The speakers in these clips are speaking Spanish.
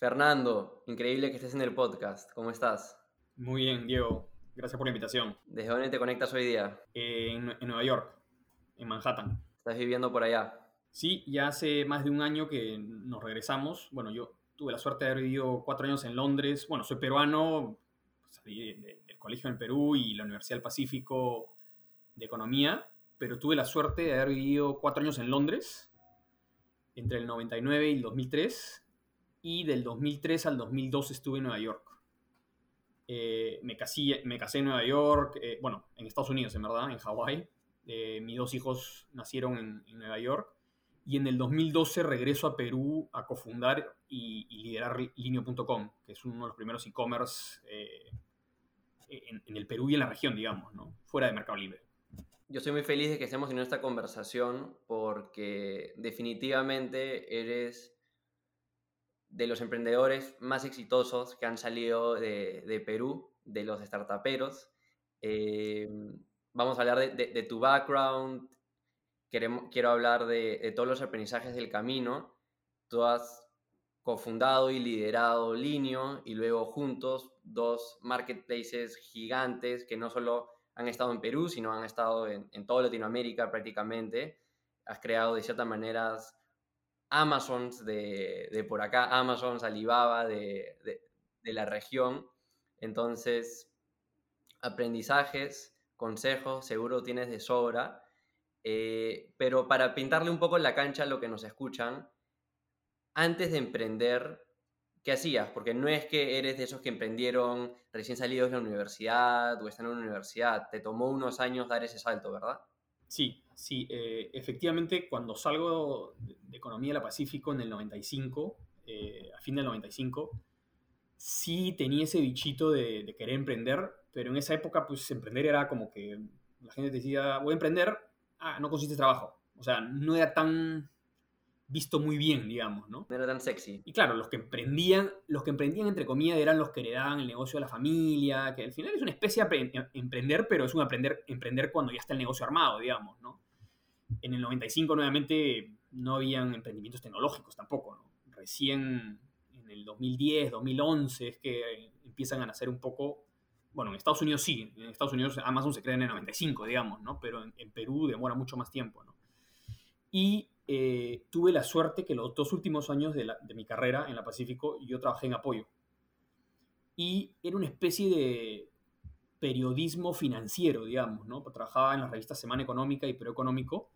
Fernando, increíble que estés en el podcast. ¿Cómo estás? Muy bien, Diego. Gracias por la invitación. ¿Desde dónde te conectas hoy día? en, en, Nueva York, en Manhattan. ¿Estás viviendo por allá? Sí, ya hace más de un año que nos regresamos. Bueno, yo tuve la suerte de haber vivido cuatro años en Londres. Bueno, soy peruano, salí del colegio en Perú y la Universidad del Pacífico de Economía, pero tuve la suerte de haber vivido cuatro años en Londres, entre el 99 y el 2003, y del 2003 al 2002 estuve en Nueva York. Eh, me, casé, me casé en Nueva York, eh, bueno, en Estados Unidos, en verdad, en Hawái. Eh, mis dos hijos nacieron en, Nueva York. Y en el 2012 regreso a Perú a cofundar y, liderar Linio.com, que es uno de los primeros e-commerce en, en, el Perú y en la región, digamos, ¿no? fuera de Mercado Libre. Yo estoy muy feliz de que estemos en esta conversación porque definitivamente eres de los emprendedores más exitosos que han salido de, Perú, de los startuperos. Eh, vamos a hablar de, tu background, quiero hablar de, todos los aprendizajes del camino. Tú has cofundado y liderado Linio y luego juntos dos marketplaces gigantes que no solo han estado en Perú, sino han estado en, en toda Latinoamérica prácticamente. Has creado de ciertas maneras Amazons de, por acá, Amazons, Alibaba de, la región. Entonces, aprendizajes, consejos, seguro tienes de sobra. Eh, pero para pintarle un poco la cancha a lo que nos escuchan, antes de emprender, ¿qué hacías? Porque no es que eres de esos que emprendieron recién salidos de la universidad o están en una universidad. Te tomó unos años dar ese salto, ¿verdad? Sí, sí. Eh, efectivamente, cuando salgo de Economía de la Pacífico en el 95, eh, a fin del 95, sí tenía ese bichito de, querer emprender, pero en esa época, pues emprender era como que la gente decía, voy a emprender, ah, no consiste trabajo. O sea, no era tan visto muy bien, digamos, ¿no? No era tan sexy. Y claro, los que emprendían, los que emprendían entre comillas eran los que heredaban el negocio de la familia, que al final es una especie de em, emprender, pero es un aprender, emprender cuando ya está el negocio armado, digamos, ¿no? En el 95 nuevamente no habían emprendimientos tecnológicos tampoco, ¿no? Recién en el 2010, 2011 es que empiezan a nacer un poco, bueno, en Estados Unidos sí, en Estados Unidos Amazon se crea en el 95, digamos, ¿no? Pero en, en Perú demora mucho más tiempo, ¿no? Y eh, tuve la suerte que los dos últimos años de, mi carrera en la Pacífico yo trabajé en apoyo. Y era una especie de periodismo financiero, digamos, ¿no? Trabajaba en las revistas Semana Económica y Perú Económico,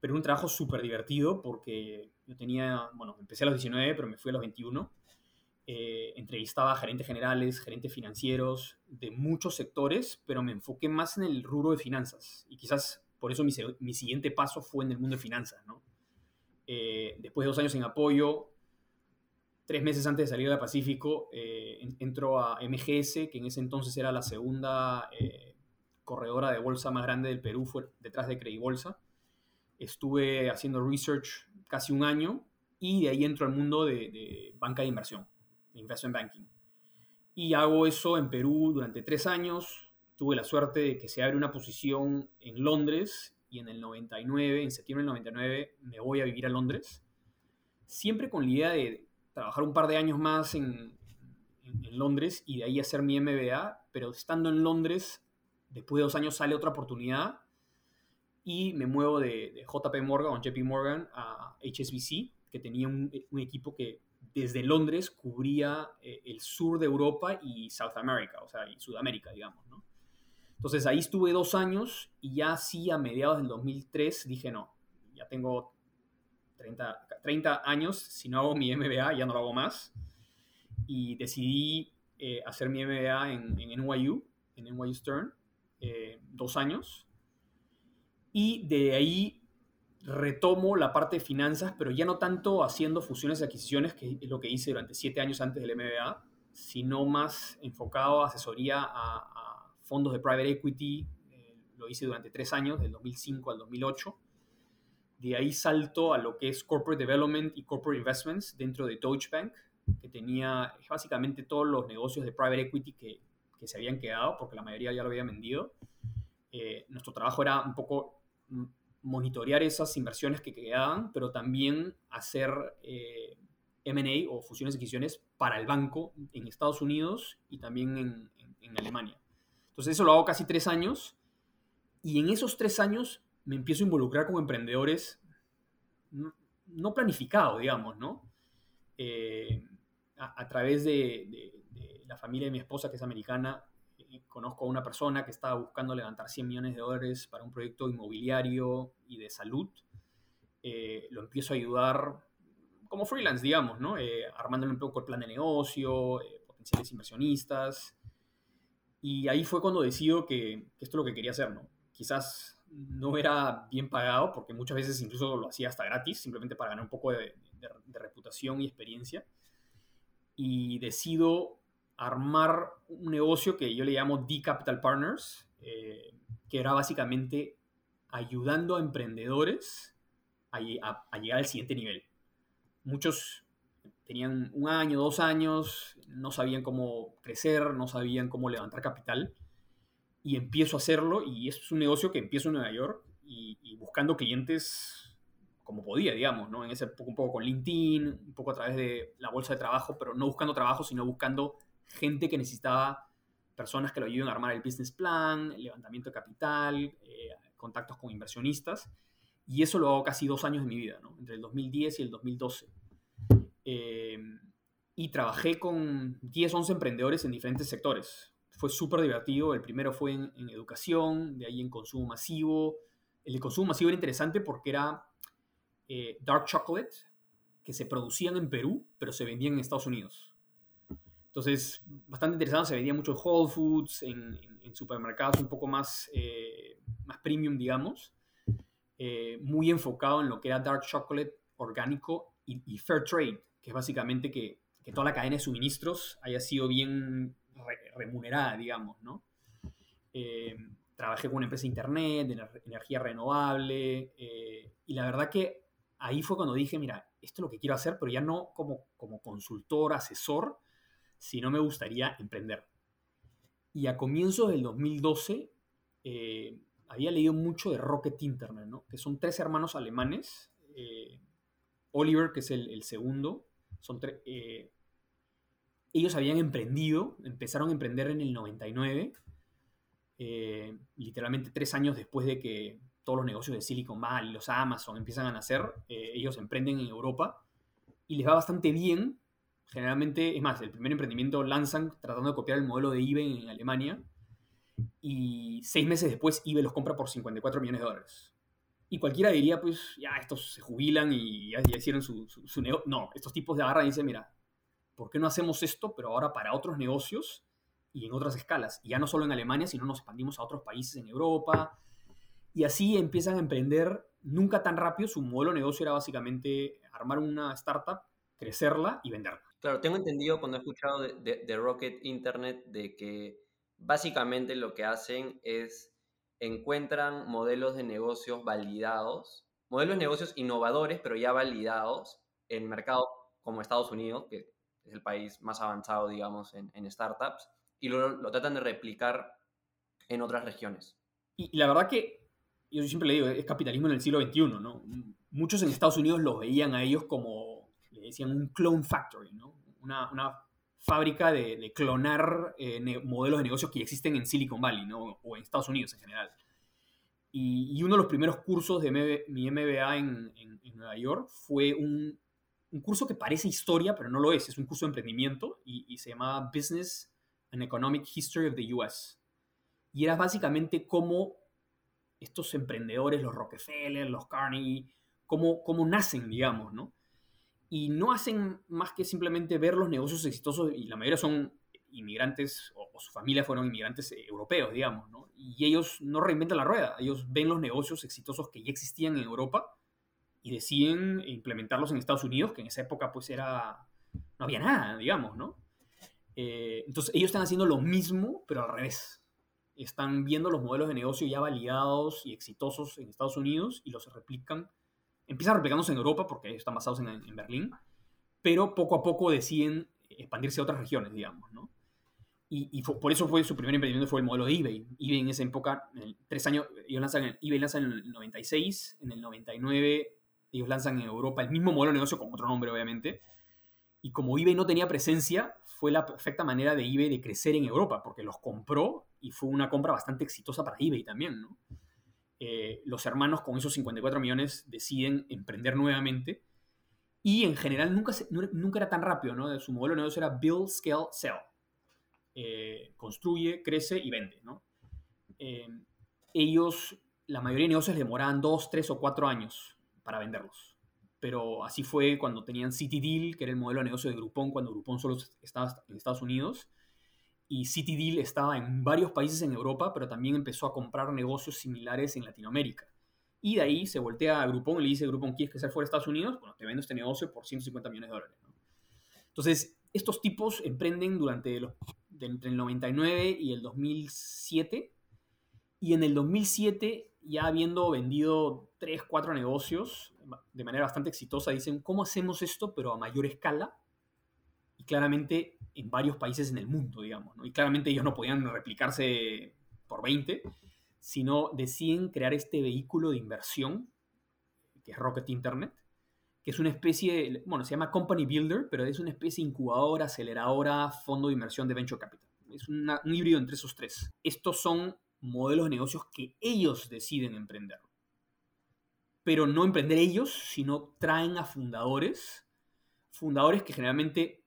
pero un trabajo súper divertido porque yo tenía, bueno, empecé a los 19, pero me fui a los 21. Eh, entrevistaba a gerentes generales, gerentes financieros de muchos sectores, pero me enfoqué más en el rubro de finanzas. Y quizás por eso mi, mi siguiente paso fue en el mundo de finanzas, ¿no? Eh, después de dos años en apoyo, tres meses antes de salir del Pacífico, eh, entró a MGS, que en ese entonces era la segunda eh, corredora de bolsa más grande del Perú, fue detrás de Credibolsa. Estuve haciendo research casi un año y de ahí entro al mundo de, de banca de inversión, investment banking. Y hago eso en Perú durante tres años. Tuve la suerte de que se abre una posición en Londres y en el 99, en septiembre del 99, me voy a vivir a Londres, siempre con la idea de trabajar un par de años más en, en, Londres y de ahí hacer mi MBA, pero estando en Londres, después de dos años sale otra oportunidad y me muevo de, JP Morgan JP Morgan a HSBC, que tenía un, equipo que desde Londres cubría eh, el sur de Europa y South o sea, y Sudamérica, digamos, ¿no? Entonces ahí estuve dos años y ya sí a mediados del 2003 dije, no, ya tengo 30, 30 años, si no hago mi MBA ya no lo hago más. Y decidí eh, hacer mi MBA en, en, NYU, en NYU Stern, eh, dos años. Y de ahí retomo la parte de finanzas, pero ya no tanto haciendo fusiones y adquisiciones, que es lo que hice durante siete años antes del MBA, sino más enfocado a asesoría a, fondos de private equity, eh, lo hice durante tres años, del 2005 al 2008. De ahí salto a lo que es Corporate Development y Corporate Investments dentro de Deutsche Bank, que tenía básicamente todos los negocios de private equity que, que se habían quedado, porque la mayoría ya lo habían vendido. Eh, nuestro trabajo era un poco monitorear esas inversiones que quedaban, pero también hacer eh, M&A o fusiones y adquisiciones para el banco en Estados Unidos y también en, Alemania. Entonces eso lo hago casi tres años y en esos tres años me empiezo a involucrar con emprendedores no, no planificados, digamos, ¿no? Eh, a, través de, la familia de mi esposa, que es americana, eh, conozco a una persona que estaba buscando levantar 100 millones de dólares para un proyecto inmobiliario y de salud. Eh, lo empiezo a ayudar como freelance, digamos, ¿no? Eh, armándole un poco el plan de negocio, potenciales inversionistas. Y ahí fue cuando decido que, esto es lo que quería hacer, ¿no? Quizás no era bien pagado, porque muchas veces incluso lo hacía hasta gratis, simplemente para ganar un poco de reputación y experiencia y decido armar un negocio que yo le llamo D Capital Partners, eh, que era básicamente ayudando a emprendedores a, llegar al siguiente nivel. Muchos tenían un año, dos años, no sabían cómo crecer, no sabían cómo levantar capital, y empiezo a hacerlo, y es un negocio que empiezo en Nueva York, y, buscando clientes como podía, digamos, ¿no? En ese poco, un poco con LinkedIn, un poco a través de la bolsa de trabajo, pero no buscando trabajo, sino buscando gente que necesitaba personas que lo ayuden a armar el business plan, el levantamiento de capital, eh, contactos con inversionistas. Y eso lo hago casi dos años de mi vida, ¿no? Entre el 2010 y el 2012. Eh, y trabajé con 10, 11 emprendedores en diferentes sectores. Fue súper divertido. El primero fue en, en educación, de ahí en consumo masivo. El de consumo masivo era interesante porque era eh, dark chocolate que se producían en Perú, pero se vendían en Estados Unidos. Entonces, bastante interesante, se vendía mucho en Whole Foods, en, supermercados un poco más, eh, más premium, digamos, eh, muy enfocado en lo que era dark chocolate orgánico y, fair trade, que es básicamente que, que, toda la cadena de suministros haya sido bien remunerada, digamos, ¿no? trabajé con una empresa de internet, de energía renovable, y la verdad que ahí fue cuando dije, mira, esto es lo que quiero hacer, pero ya no como, como consultor, asesor, sino me gustaría emprender. Y a comienzos del 2012 eh, había leído mucho de Rocket Internet, ¿no? que son tres hermanos alemanes. Eh, Oliver, que es el, segundo, son eh, ellos habían emprendido, empezaron a emprender en el 99, literalmente tres años después de que todos los negocios de Silicon Valley, los Amazon empiezan a nacer, eh, ellos emprenden en Europa y les va bastante bien. Generalmente, es más, el primer emprendimiento lanzan tratando de copiar el modelo de eBay en Alemania y seis meses después eBay los compra por 54 millones de dólares. Y cualquiera diría, pues, ya, estos se jubilan y ya, hicieron su, su, negocio. No, estos tipos de agarran y dicen, mira, ¿por qué no hacemos esto, pero ahora para otros negocios y en otras escalas? Y ya no solo en Alemania, sino nos expandimos a otros países en Europa, y así empiezan a emprender nunca tan rápido. Su modelo de negocio era básicamente armar una startup, crecerla y venderla. Claro, tengo entendido cuando he escuchado de, Rocket Internet de que básicamente lo que hacen es encuentran modelos de negocios validados, modelos de negocios innovadores, pero ya validados en mercados como Estados Unidos, que es el país más avanzado, digamos, en, startups, y lo, lo, tratan de replicar en otras regiones. Y, la verdad que yo siempre le digo, es capitalismo en el siglo XXI, ¿no? Muchos en Estados Unidos los veían a ellos como, decían, un clone factory, ¿no? Una, una fábrica de, de clonar eh, modelos de negocios que existen en Silicon Valley, ¿no? O en Estados Unidos en general. Y, y uno de los primeros cursos de mi MBA en, en, Nueva York fue un, un, curso que parece historia, pero no lo es. Es un curso de emprendimiento y, y se llamaba Business and Economic History of the US. Y era básicamente cómo estos emprendedores, los Rockefeller, los Carnegie, cómo, cómo nacen, digamos, ¿no? Y no hacen más que simplemente ver los negocios exitosos, y la mayoría son inmigrantes, o, su familia fueron inmigrantes eh, europeos, digamos, ¿no? Y ellos no reinventan la rueda, ellos ven los negocios exitosos que ya existían en Europa y deciden implementarlos en Estados Unidos, que en esa época pues era, no había nada, digamos, ¿no? Eh, entonces ellos están haciendo lo mismo, pero al revés están viendo los modelos de negocio ya validados y exitosos en Estados Unidos y los replican. Empiezan replicándose en Europa porque están basados en, en Berlín, pero poco a poco deciden expandirse a otras regiones, digamos, ¿no? Y, por eso fue su primer emprendimiento fue el modelo de eBay. eBay en esa época, en tres años, ellos lanzan, eBay lanza en el 96, en el 99 ellos lanzan en Europa el mismo modelo de negocio con otro nombre, obviamente. Y como eBay no tenía presencia, fue la perfecta manera de eBay de crecer en Europa, porque los compró y fue una compra bastante exitosa para eBay también, ¿no? Eh, los hermanos con esos 54 millones deciden emprender nuevamente y en general nunca, nunca era tan rápido, ¿no? Su modelo de negocio era build, scale, sell. Eh, construye, crece y vende, ¿no? Eh, ellos, la mayoría de negocios demoraban dos, tres o cuatro años para venderlos. Pero así fue cuando tenían City Deal, que era el modelo de negocio de Groupon, cuando Groupon solo estaba en Estados Unidos y CityDeal estaba en varios países en Europa, pero también empezó a comprar negocios similares en Latinoamérica. Y de ahí se voltea a Groupon y le dice, Groupon, ¿quieres sea fuera de Estados Unidos? Bueno, te vendo este negocio por 150 millones de dólares. Entonces, estos tipos emprenden durante los, entre el 99 y el 2007. Y en el 2007, ya habiendo vendido 3, 4 negocios de manera bastante exitosa, dicen, ¿cómo hacemos esto pero a mayor escala? Claramente en varios países en el mundo, digamos. Y claramente ellos no podían replicarse por 20, sino deciden crear este vehículo de inversión, que es Rocket Internet, que es una especie, bueno, se llama Company Builder, pero es una especie de incubadora, aceleradora, fondo de inversión de Venture Capital. Es un híbrido entre esos tres. Estos son modelos de negocios que ellos deciden emprender. Pero no emprender ellos, sino traen a fundadores, fundadores que generalmente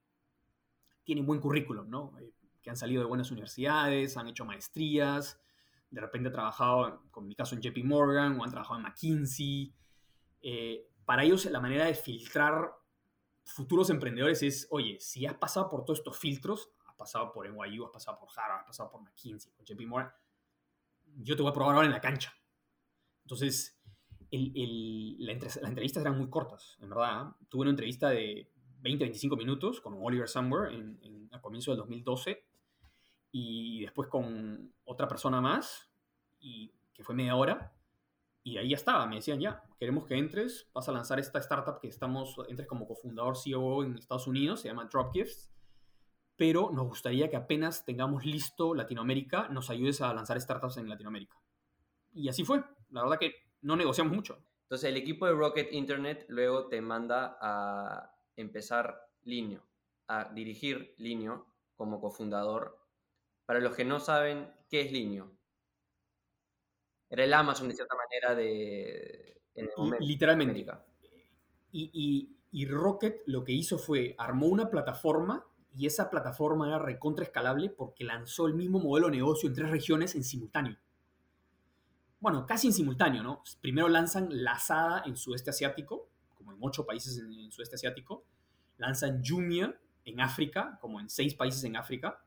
tienen buen currículum, ¿no? Eh, que han salido de buenas universidades, han hecho maestrías, de repente han trabajado, con mi caso, en JP Morgan o han trabajado en McKinsey. Eh, para ellos la manera de filtrar futuros emprendedores es, oye, si has pasado por todos estos filtros, has pasado por NYU, has pasado por Harvard, has pasado por McKinsey, por JP Morgan, yo te voy a probar ahora en la cancha. Entonces, las entrevistas eran muy cortas, en verdad. Tuve una entrevista de 20-25 minutos con Oliver Somewhere en, a comienzo del 2012 y después con otra persona más, y, que fue media hora, y ahí ya estaba, me decían ya, queremos que entres, vas a lanzar esta startup que estamos, entres como cofundador CEO en Estados Unidos, se llama Dropgifts, pero nos gustaría que apenas tengamos listo Latinoamérica, nos ayudes a lanzar startups en Latinoamérica. Y así fue, la verdad que no negociamos mucho. Entonces el equipo de Rocket Internet luego te manda a empezar Linio, a dirigir Linio como cofundador. Para los que no saben, ¿qué es Linio? Era el Amazon de cierta manera de... Literalmente. Y, y, Rocket lo que hizo fue, armó una plataforma y esa plataforma era recontra escalable porque lanzó el mismo modelo de negocio en tres regiones en simultáneo. Bueno, casi en simultáneo, ¿no? Primero lanzan Lazada en sudeste asiático, como en ocho países en el sudeste asiático, lanzan Jumia en África, como en seis países en África,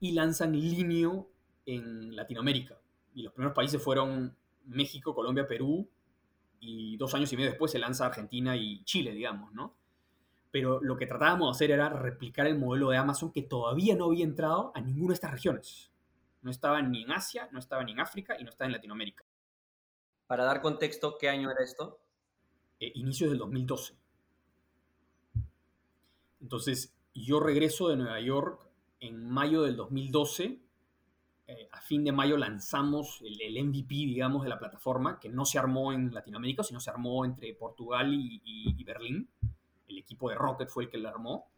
y lanzan Linio en Latinoamérica. Y los primeros países fueron México, Colombia, Perú, y dos años y medio después se lanza Argentina y Chile, digamos, ¿no? Pero lo que tratábamos de hacer era replicar el modelo de Amazon que todavía no había entrado a ninguna de estas regiones. No estaba ni en Asia, no estaba ni en África y no estaba en Latinoamérica. Para dar contexto, ¿qué año era esto? Eh, inicios del 2012. Entonces, yo regreso de Nueva York en mayo del 2012. Eh, a fin de mayo lanzamos el, MVP, digamos, de la plataforma, que no se armó en Latinoamérica, sino se armó entre Portugal y, Berlín. El equipo de Rocket fue el que la armó.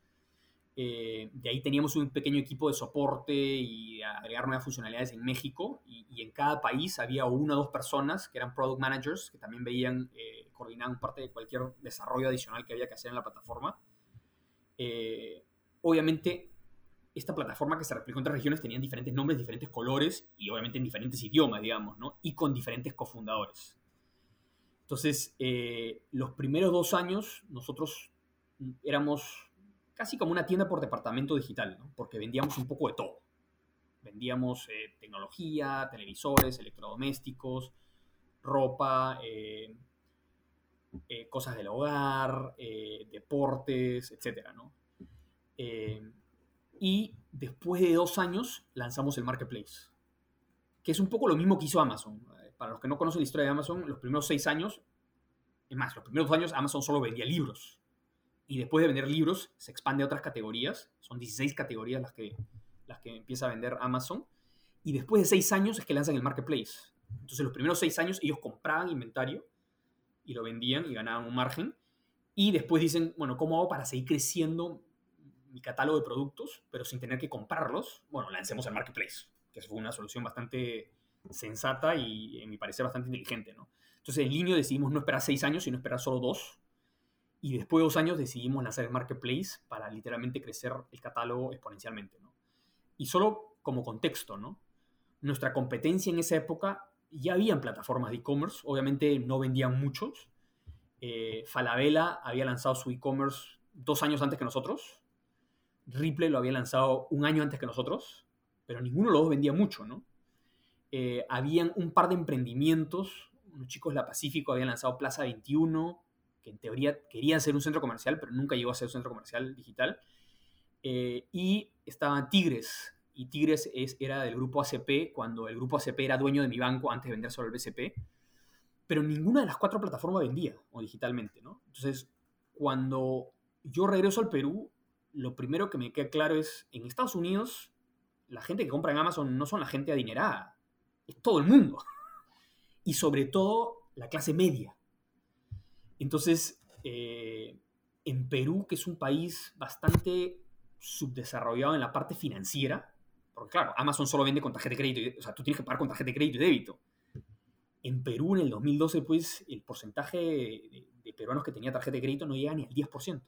Eh, de ahí teníamos un pequeño equipo de soporte y agregar nuevas funcionalidades en México. Y, en cada país había una o dos personas que eran product managers que también veían coordinaban parte de cualquier desarrollo adicional que había que hacer en la plataforma. Eh, obviamente, esta plataforma que se replicó en otras regiones tenían diferentes nombres, diferentes colores y obviamente en diferentes idiomas, digamos, ¿no? Y con diferentes cofundadores. Entonces, eh, los primeros dos años nosotros éramos casi como una tienda por departamento digital. Porque vendíamos un poco de todo. Vendíamos eh, tecnología, televisores, electrodomésticos, ropa, eh, cosas del hogar, eh, deportes, etc. Eh, y después de dos años lanzamos el Marketplace, que es un poco lo mismo que hizo Amazon. Para los que no conocen la historia de Amazon, los primeros seis años, es más, los primeros dos años Amazon solo vendía libros. Y después de vender libros, se expande a otras categorías. Son 16 categorías las que, las que empieza a vender Amazon. Y después de seis años es que lanzan el Marketplace. Entonces, los primeros seis años ellos compraban inventario y lo vendían y ganaban un margen. Y después dicen, bueno, ¿cómo hago para seguir creciendo mi catálogo de productos, pero sin tener que comprarlos? Bueno, lancemos el marketplace, que fue una solución bastante sensata y, en mi parecer, bastante inteligente, ¿no? Entonces, en línea decidimos no esperar seis años, sino esperar solo dos. Y después de dos años decidimos lanzar el marketplace para literalmente crecer el catálogo exponencialmente. Y solo como contexto, ¿no? Nuestra competencia en esa época ya habían plataformas de e-commerce, obviamente no vendían muchos. Eh, Falabella había lanzado su e-commerce dos años antes que nosotros. Ripley lo había lanzado un año antes que nosotros, pero ninguno de los dos vendía mucho, ¿no? Eh, habían un par de emprendimientos, unos chicos de la Pacífico habían lanzado Plaza 21, que en teoría querían ser un centro comercial, pero nunca llegó a ser un centro comercial digital. Eh, y estaban Tigres, y Tigres es, era del grupo ACP, cuando el grupo ACP era dueño de mi banco antes de vender solo el BCP, pero ninguna de las cuatro plataformas vendía, o digitalmente, ¿no? Entonces, cuando yo regreso al Perú, lo primero que me queda claro es, en Estados Unidos, la gente que compra en Amazon no son la gente adinerada, es todo el mundo. Y sobre todo la clase media. Entonces, eh, en Perú, que es un país bastante subdesarrollado en la parte financiera, porque claro, Amazon solo vende con tarjeta de crédito, o sea, tú tienes que pagar con tarjeta de crédito y débito. En Perú, en el 2012, pues, el porcentaje de, peruanos que tenía tarjeta de crédito no llega ni al 10%.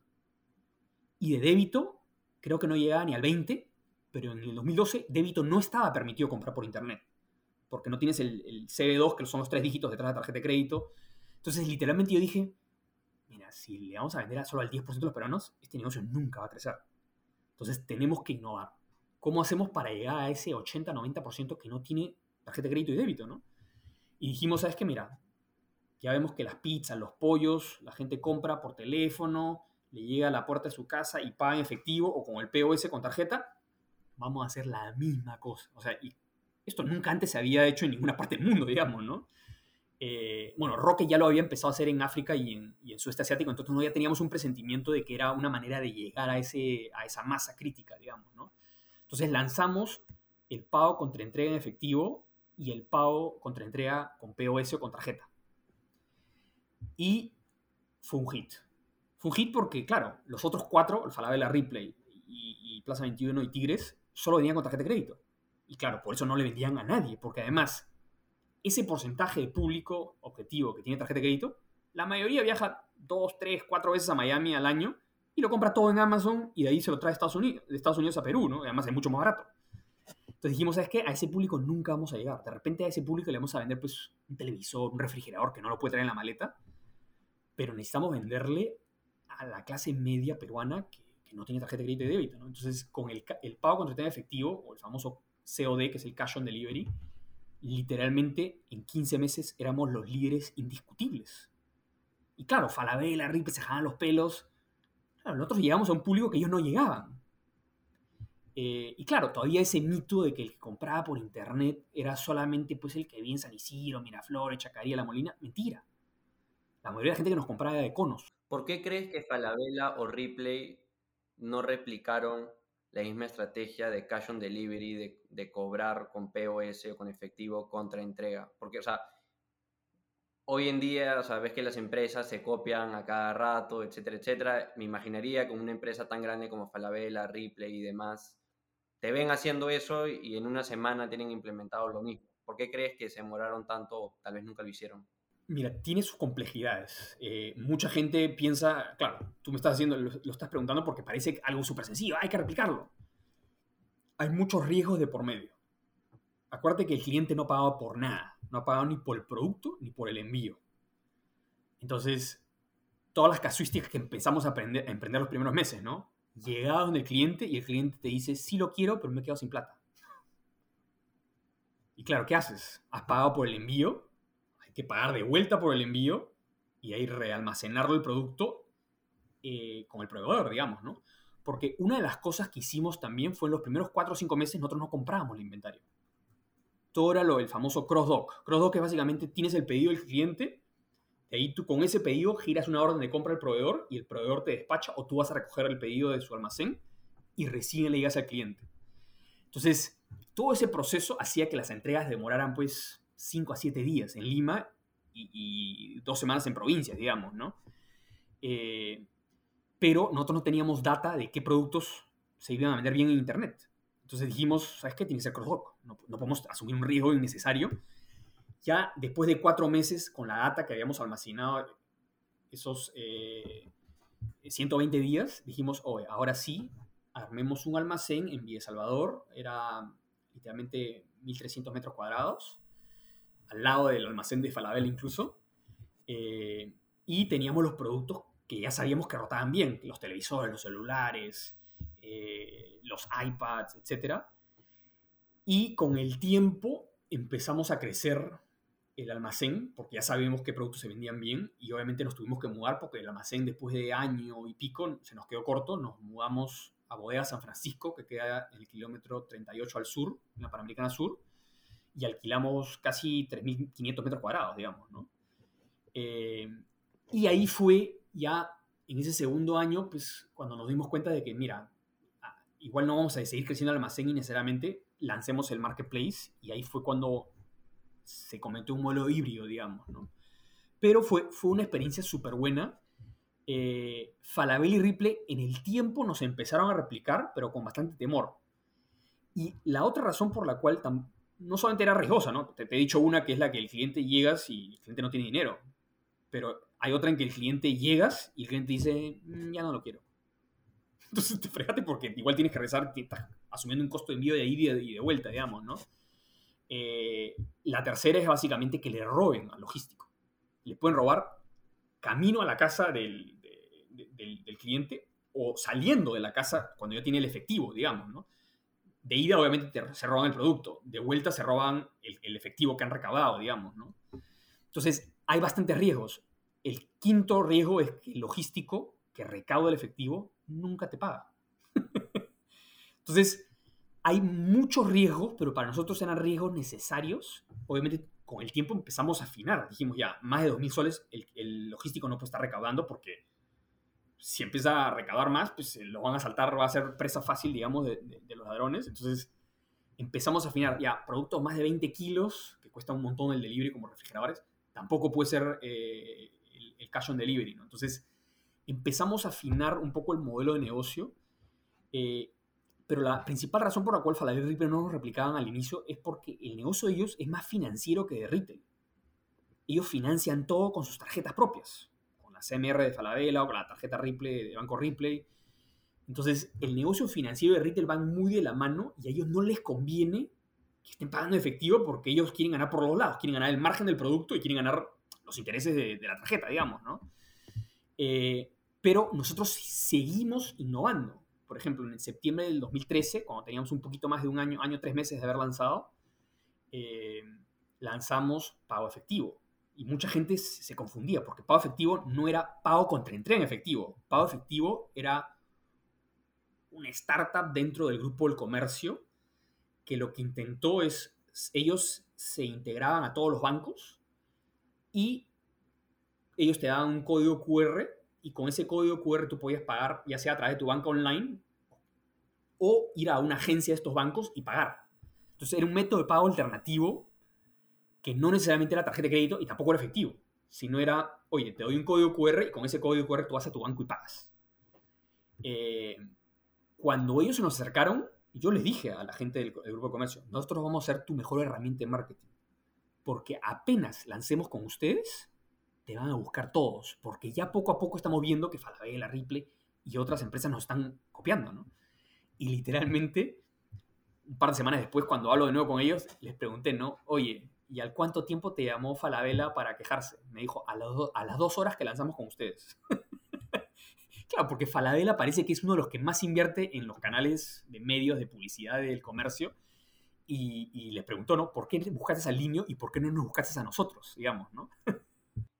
Y de débito, creo que no llegaba ni al 20%, pero en el 2012, débito no estaba permitido comprar por Internet, porque no tienes el, el CB2, que son los tres dígitos detrás de la tarjeta de crédito. Entonces, literalmente yo dije, mira, si le vamos a vender solo al 10% de los peruanos, este negocio nunca va a crecer. Entonces, tenemos que innovar. ¿Cómo hacemos para llegar a ese 80-90% que no tiene tarjeta de crédito y débito, ¿no? Y dijimos, ¿sabes qué? Mira, ya vemos que las pizzas, los pollos, la gente compra por teléfono, le llega a la puerta de su casa y paga en efectivo o con el POS con tarjeta. Vamos a hacer la misma cosa. O sea, y esto nunca antes se había hecho en ninguna parte del mundo, digamos, ¿no? Eh, bueno, Roque ya lo había empezado a hacer en África y en, y en Sudeste Asiático, entonces no ya teníamos un presentimiento de que era una manera de llegar a, ese, a esa masa crítica, digamos, ¿no? Entonces lanzamos el pago contra entrega en efectivo y el pago contra entrega con POS o con tarjeta. Y fue un hit. Fue un hit porque, claro, los otros cuatro, el Falabella Replay y, Plaza 21 y Tigres, solo venían con tarjeta de crédito. Y claro, por eso no le vendían a nadie, porque además ese porcentaje de público objetivo que tiene tarjeta de crédito, la mayoría viaja dos, tres, cuatro veces a Miami al año y lo compra todo en Amazon y de ahí se lo trae a Estados Unidos, de Estados Unidos a Perú, ¿no? además es mucho más barato. Entonces dijimos, ¿sabes qué? A ese público nunca vamos a llegar. De repente a ese público le vamos a vender pues un televisor, un refrigerador que no lo puede traer en la maleta, pero necesitamos venderle a la clase media peruana que, no tiene tarjeta de crédito y débito. ¿no? Entonces con el, el pago contra tema efectivo, o el famoso COD, que es el Cash on Delivery, literalmente en 15 meses éramos los líderes indiscutibles. Y claro, Falabella, Ripe se jalan los pelos nosotros llegamos a un público que ellos no llegaban. Eh, y claro, todavía ese mito de que el que compraba por internet era solamente pues, el que viene en San Isidro, Miraflores, Chacaría, La Molina, mentira. La mayoría de la gente que nos compraba era de conos. ¿Por qué crees que Falabella o Ripley no replicaron la misma estrategia de cash on delivery, de, de cobrar con POS o con efectivo contra entrega? Porque, o sea, hoy en día, sabes que las empresas se copian a cada rato, etcétera, etcétera. Me imaginaría que una empresa tan grande como Falabella, Ripley y demás, te ven haciendo eso y en una semana tienen implementado lo mismo. ¿Por qué crees que se demoraron tanto o tal vez nunca lo hicieron? Mira, tiene sus complejidades. Eh, mucha gente piensa, claro, tú me estás haciendo, lo, estás preguntando porque parece algo súper sencillo, hay que replicarlo. Hay muchos riesgos de por medio. Acuérdate que el cliente no pagaba por nada no ha pagado ni por el producto ni por el envío. Entonces, todas las casuísticas que empezamos a, aprender, a emprender los primeros meses, ¿no? Llegaba donde el cliente y el cliente te dice, sí lo quiero, pero me he quedado sin plata. Y claro, ¿qué haces? Has pagado por el envío, que pagar de vuelta por el envío y ahí realmacenarlo el producto eh, con el proveedor, digamos, ¿no? Porque una de las cosas que hicimos también fue en los primeros cuatro o cinco meses nosotros no comprábamos el inventario todo era lo del famoso cross-dock. Cross-dock es básicamente tienes el pedido del cliente, y ahí tú con ese pedido giras una orden de compra al proveedor y el proveedor te despacha o tú vas a recoger el pedido de su almacén y recién le llegas al cliente. Entonces, todo ese proceso hacía que las entregas demoraran pues 5 a 7 días en Lima y, dos semanas en provincias, digamos, ¿no? Eh, pero nosotros no teníamos data de qué productos se iban a vender bien en Internet. Entonces dijimos, ¿sabes qué? Tiene que ser crosswalk. No, no podemos asumir un riesgo innecesario. Ya después de cuatro meses con la data que habíamos almacenado esos 120 eh, días, dijimos, oye, ahora sí, armemos un almacén en Villa Salvador. Era literalmente 1.300 metros cuadrados, al lado del almacén de Falabella incluso. Eh, y teníamos los productos que ya sabíamos que rotaban bien, los televisores, los celulares, eh, los iPads, etc. Y con el tiempo empezamos a crecer el almacén, porque ya sabíamos qué productos se vendían bien, y obviamente nos tuvimos que mudar porque el almacén después de año y pico se nos quedó corto, nos mudamos a Bodega San Francisco, que queda en el kilómetro 38 al sur, en la Panamericana Sur, y alquilamos casi 3.500 metros cuadrados, digamos, ¿no? Eh, y ahí fue ya en ese segundo año, pues cuando nos dimos cuenta de que, mira, ah, igual no vamos a seguir creciendo el almacén y necesariamente lancemos el marketplace y ahí fue cuando se cometió un modelo híbrido, digamos, ¿no? Pero fue, fue una experiencia súper buena. Eh, Falabella y Ripley en el tiempo nos empezaron a replicar, pero con bastante temor. Y la otra razón por la cual no solamente era riesgosa, ¿no? Te, he dicho una que es la que el cliente llegas y el cliente no tiene dinero, pero hay otra en que el cliente llegas y el cliente dice, mm, ya no lo quiero. Entonces te fregate porque igual tienes que que estás asumiendo un costo de envío de ida y de vuelta, digamos, ¿no? Eh, la tercera es básicamente que le roben al logístico. Le pueden robar camino a la casa del, del, cliente o saliendo de la casa cuando ya tiene el efectivo, digamos, ¿no? De ida obviamente se roban el producto, de vuelta se roban el, el efectivo que han recaudado, digamos, ¿no? Entonces, hay bastantes riesgos. El quinto riesgo es que el logístico que recauda el efectivo nunca te paga. Entonces, hay muchos riesgos, pero para nosotros eran riesgos necesarios. Obviamente, con el tiempo empezamos a afinar. Dijimos ya, más de 2.000 soles el, logístico no puede estar recaudando porque si empieza a recaudar más, pues lo van a saltar, va a ser presa fácil, digamos, de, los ladrones. Entonces, empezamos a afinar ya productos más de 20 kilos, que cuesta un montón el delivery como refrigeradores, tampoco puede ser eh, el, cash on delivery, ¿no? Entonces, empezamos a afinar un poco el modelo de negocio, eh, pero la principal razón por la cual Falabella y Ripple no nos replicaban al inicio es porque el negocio de ellos es más financiero que de retail. Ellos financian todo con sus tarjetas propias, la CMR de Falabella o con la tarjeta Ripley de Banco Ripley. Entonces, el negocio financiero de retail van muy de la mano y a ellos no les conviene que estén pagando efectivo porque ellos quieren ganar por los lados, quieren ganar el margen del producto y quieren ganar los intereses de, la tarjeta, digamos, ¿no? Eh, pero nosotros seguimos innovando. Por ejemplo, en septiembre del 2013, cuando teníamos un poquito más de un año, año, tres meses de haber lanzado, eh, lanzamos pago efectivo. Y mucha gente se confundía, porque pago efectivo no era pago contra entrega en efectivo. Pago efectivo era una startup dentro del grupo del comercio que lo que intentó es, ellos se integraban a todos los bancos y ellos te daban un código QR y con ese código QR tú podías pagar ya sea a través de tu banca online o ir a una agencia de estos bancos y pagar. Entonces era un método de pago alternativo que no necesariamente era tarjeta de crédito y tampoco era efectivo, sino era, oye, te doy un código QR y con ese código QR tú vas a tu banco y pagas. Eh, cuando ellos se nos acercaron, yo les dije a la gente del, grupo de comercio, nosotros vamos a ser tu mejor herramienta de marketing, porque apenas lancemos con ustedes, te van a buscar todos, porque ya poco a poco estamos viendo que Falabella, Ripley y otras empresas nos están copiando, ¿no? Y literalmente, un par de semanas después, cuando hablo de nuevo con ellos, les pregunté, ¿no? Oye, ¿y al cuánto tiempo te llamó Falabella para quejarse? Me dijo, a, a las dos horas que lanzamos con ustedes. claro, porque Falabella parece que es uno de los que más invierte en los canales de medios de publicidad del comercio. Y, les preguntó, ¿no? ¿Por qué buscaste al niño y por qué no nos buscaste a nosotros, digamos, ¿no?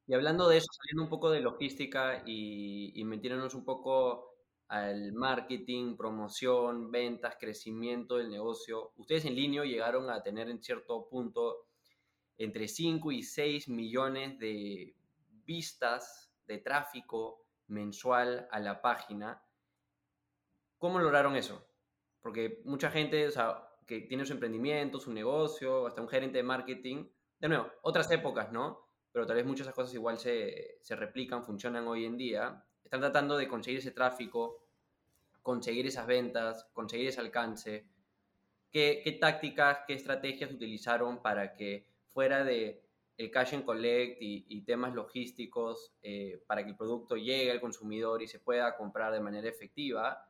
Y hablando de eso, saliendo un poco de logística y, y metiéndonos un poco al marketing, promoción, ventas, crecimiento del negocio. Ustedes en línea llegaron a tener en cierto punto entre 5 y 6 millones de vistas de tráfico mensual a la página. ¿Cómo lograron eso? Porque mucha gente, o sea, que tiene su emprendimiento, su negocio, hasta un gerente de marketing, de nuevo, otras épocas, ¿no? Pero tal vez muchas de esas cosas igual se, se replican, funcionan hoy en día están tratando de conseguir ese tráfico, conseguir esas ventas, conseguir ese alcance. ¿Qué, qué tácticas, qué estrategias utilizaron para que fuera de el cash and collect y, temas logísticos eh, para que el producto llegue al consumidor y se pueda comprar de manera efectiva,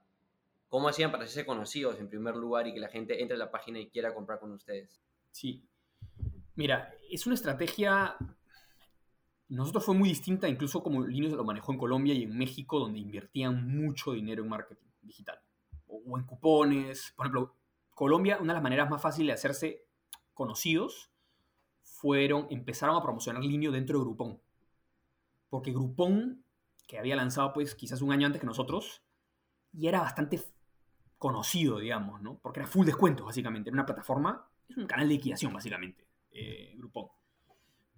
¿cómo hacían para hacerse conocidos en primer lugar y que la gente entre a la página y quiera comprar con ustedes? Sí. Mira, es una estrategia, nosotros fue muy distinta, incluso como Linux lo manejó en Colombia y en México, donde invertían mucho dinero en marketing digital o en cupones. Por ejemplo, Colombia, una de las maneras más fáciles de hacerse conocidos fueron, empezaron a promocionar Linio dentro de Groupon. Porque Groupon, que había lanzado pues quizás un año antes que nosotros, y era bastante conocido, digamos, ¿no? Porque era full descuento, básicamente. Era una plataforma, es un canal de liquidación, básicamente, eh, Groupon.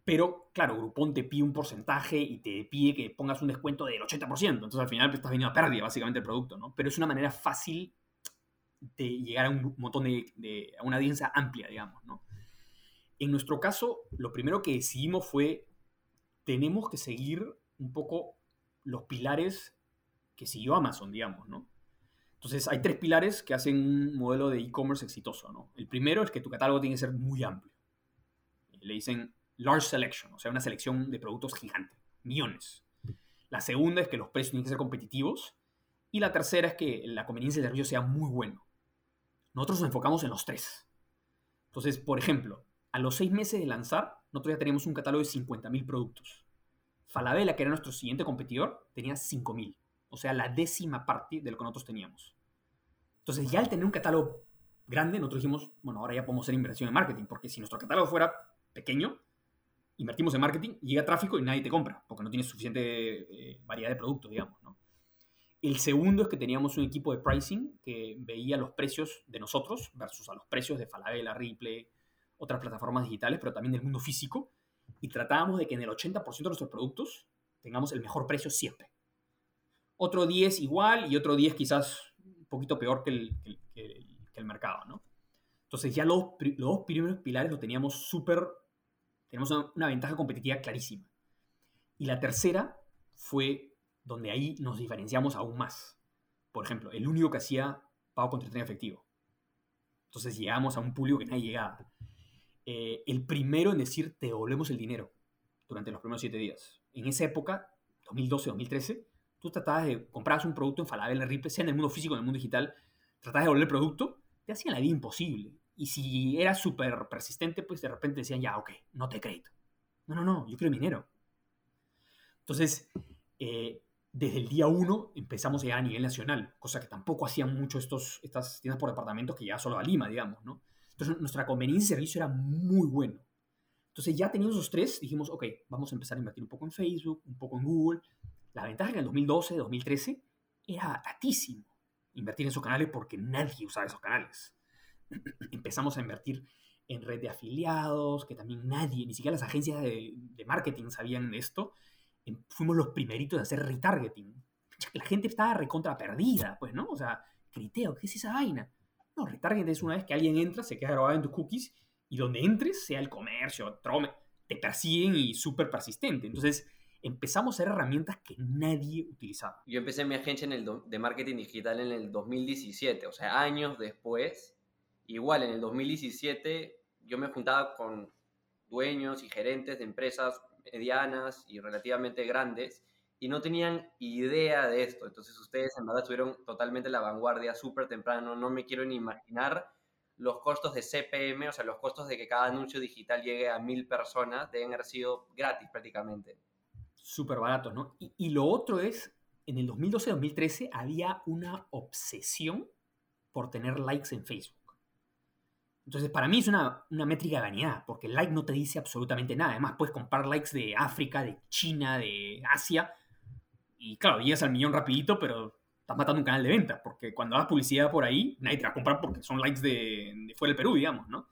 Pero, claro, Groupon te pide un porcentaje y te pide que pongas un descuento del 80%. Entonces, al final, pues, estás viniendo a pérdida, básicamente, el producto, ¿no? Pero es una manera fácil de llegar a un montón de, de a una audiencia amplia, digamos, ¿no? En nuestro caso, lo primero que decidimos fue, tenemos que seguir un poco los pilares que siguió Amazon, digamos, ¿no? Entonces, hay tres pilares que hacen un modelo de e-commerce exitoso, ¿no? El primero es que tu catálogo tiene que ser muy amplio. Le dicen large selection, o sea, una selección de productos gigante, millones. La segunda es que los precios tienen que ser competitivos. Y la tercera es que la conveniencia del servicio sea muy bueno. Nosotros nos enfocamos en los tres. Entonces, por ejemplo, a los seis meses de lanzar, nosotros ya teníamos un catálogo de 50.000 productos. Falabella, que era nuestro siguiente competidor, tenía 5.000. O sea, la décima parte de lo que nosotros teníamos. Entonces, ya al tener un catálogo grande, nosotros dijimos, bueno, ahora ya podemos hacer inversión en marketing, porque si nuestro catálogo fuera pequeño, invertimos en marketing, llega tráfico y nadie te compra, porque no tienes suficiente eh, variedad de productos, digamos. El segundo es que teníamos un equipo de pricing que veía los precios de nosotros versus a los precios de Falabella, Ripley, otras plataformas digitales, pero también del mundo físico, y tratábamos de que en el 80% de nuestros productos tengamos el mejor precio siempre. Otro 10 igual y otro 10 quizás un poquito peor que el, que el, mercado, ¿no? Entonces ya los, los, dos primeros pilares lo teníamos súper, tenemos una, una ventaja competitiva clarísima. Y la tercera fue donde ahí nos diferenciamos aún más. Por ejemplo, el único que hacía pago con entretenimiento efectivo. Entonces llegamos a un público que nadie llegaba. Eh, el primero en decir te devolvemos el dinero durante los primeros siete días. En esa época, 2012, 2013, tú tratabas de comprar un producto en Falabella, en Ripple, sea en el mundo físico en el mundo digital, tratabas de devolver el producto, te hacían la vida imposible. Y si era súper persistente, pues de repente decían, ya, ok, no te crédito. No, no, no, yo quiero dinero. Entonces, eh, desde el día uno empezamos a llegar a nivel nacional, cosa que tampoco hacían mucho estos, estas tiendas por departamentos que ya solo a Lima, digamos, ¿no? Entonces nuestra conveniencia de servicio era muy bueno. Entonces ya teniendo esos tres, dijimos, ok, vamos a empezar a invertir un poco en Facebook, un poco en Google. La ventaja en el 2012, 2013 era altísimo invertir en esos canales porque nadie usaba esos canales. Empezamos a invertir en red de afiliados, que también nadie, ni siquiera las agencias de, marketing sabían de esto. Em, fuimos los primeritos de hacer retargeting. La gente estaba recontra perdida, pues, ¿no? O sea, Criteo, ¿qué es esa vaina? No, retarget es una vez que alguien entra, se queda grabado en tus cookies y donde entres, sea el comercio, trome, te persiguen y súper persistente. Entonces empezamos a hacer herramientas que nadie utilizaba. Yo empecé mi agencia en el de marketing digital en el 2017, o sea, años después. Igual, en el 2017 yo me juntaba con dueños y gerentes de empresas medianas y relativamente grandes y no tenían idea de esto. Entonces ustedes en verdad estuvieron totalmente en la vanguardia súper temprano. No me quiero ni imaginar los costos de CPM, o sea, los costos de que cada anuncio digital llegue a mil personas, deben haber sido gratis prácticamente. Súper baratos, ¿no? Y, y, lo otro es, en el 2012-2013 había una obsesión por tener likes en Facebook. Entonces, para mí es una, una métrica de vanidad, porque el like no te dice absolutamente nada. Además, puedes comprar likes de África, de China, de Asia, y claro, llegas al millón rapidito, pero estás matando un canal de venta, porque cuando hagas publicidad por ahí, nadie te va a comprar porque son likes de, fuera del Perú, digamos, ¿no?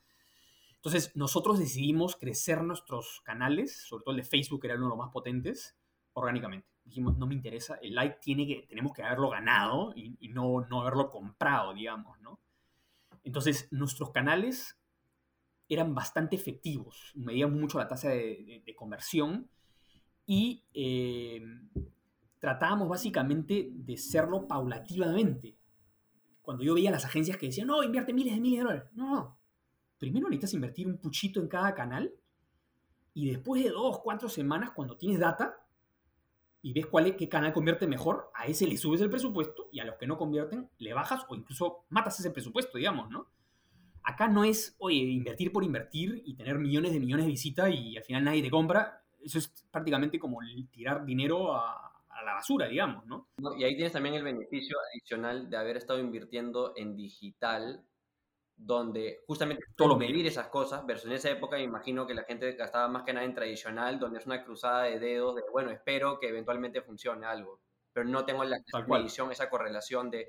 Entonces, nosotros decidimos crecer nuestros canales, sobre todo el de Facebook, que era uno de los más potentes, orgánicamente. Dijimos, no me interesa, el like tiene que, tenemos que haberlo ganado y, no, no haberlo comprado, digamos, ¿no? Entonces, nuestros canales eran bastante efectivos, medían mucho la tasa de, conversión y eh, tratábamos básicamente de serlo paulativamente. Cuando yo veía las agencias que decían, no, invierte miles de miles de dólares. No, no. Primero necesitas invertir un puchito en cada canal y después de dos, cuatro semanas, cuando tienes data y ves cuál es, qué canal convierte mejor, a ese le subes el presupuesto y a los que no convierten le bajas o incluso matas ese presupuesto, digamos, ¿no? Acá no es, oye, invertir por invertir y tener millones de millones de visitas y al final nadie te compra. Eso es prácticamente como tirar dinero a, la basura, digamos, ¿no? Y ahí tienes también el beneficio adicional de haber estado invirtiendo en digital, donde justamente todo medir esas cosas, versus en esa época me imagino que la gente gastaba más que nada en tradicional, donde es una cruzada de dedos de, bueno, espero que eventualmente funcione algo, pero no tengo la medición, esa correlación de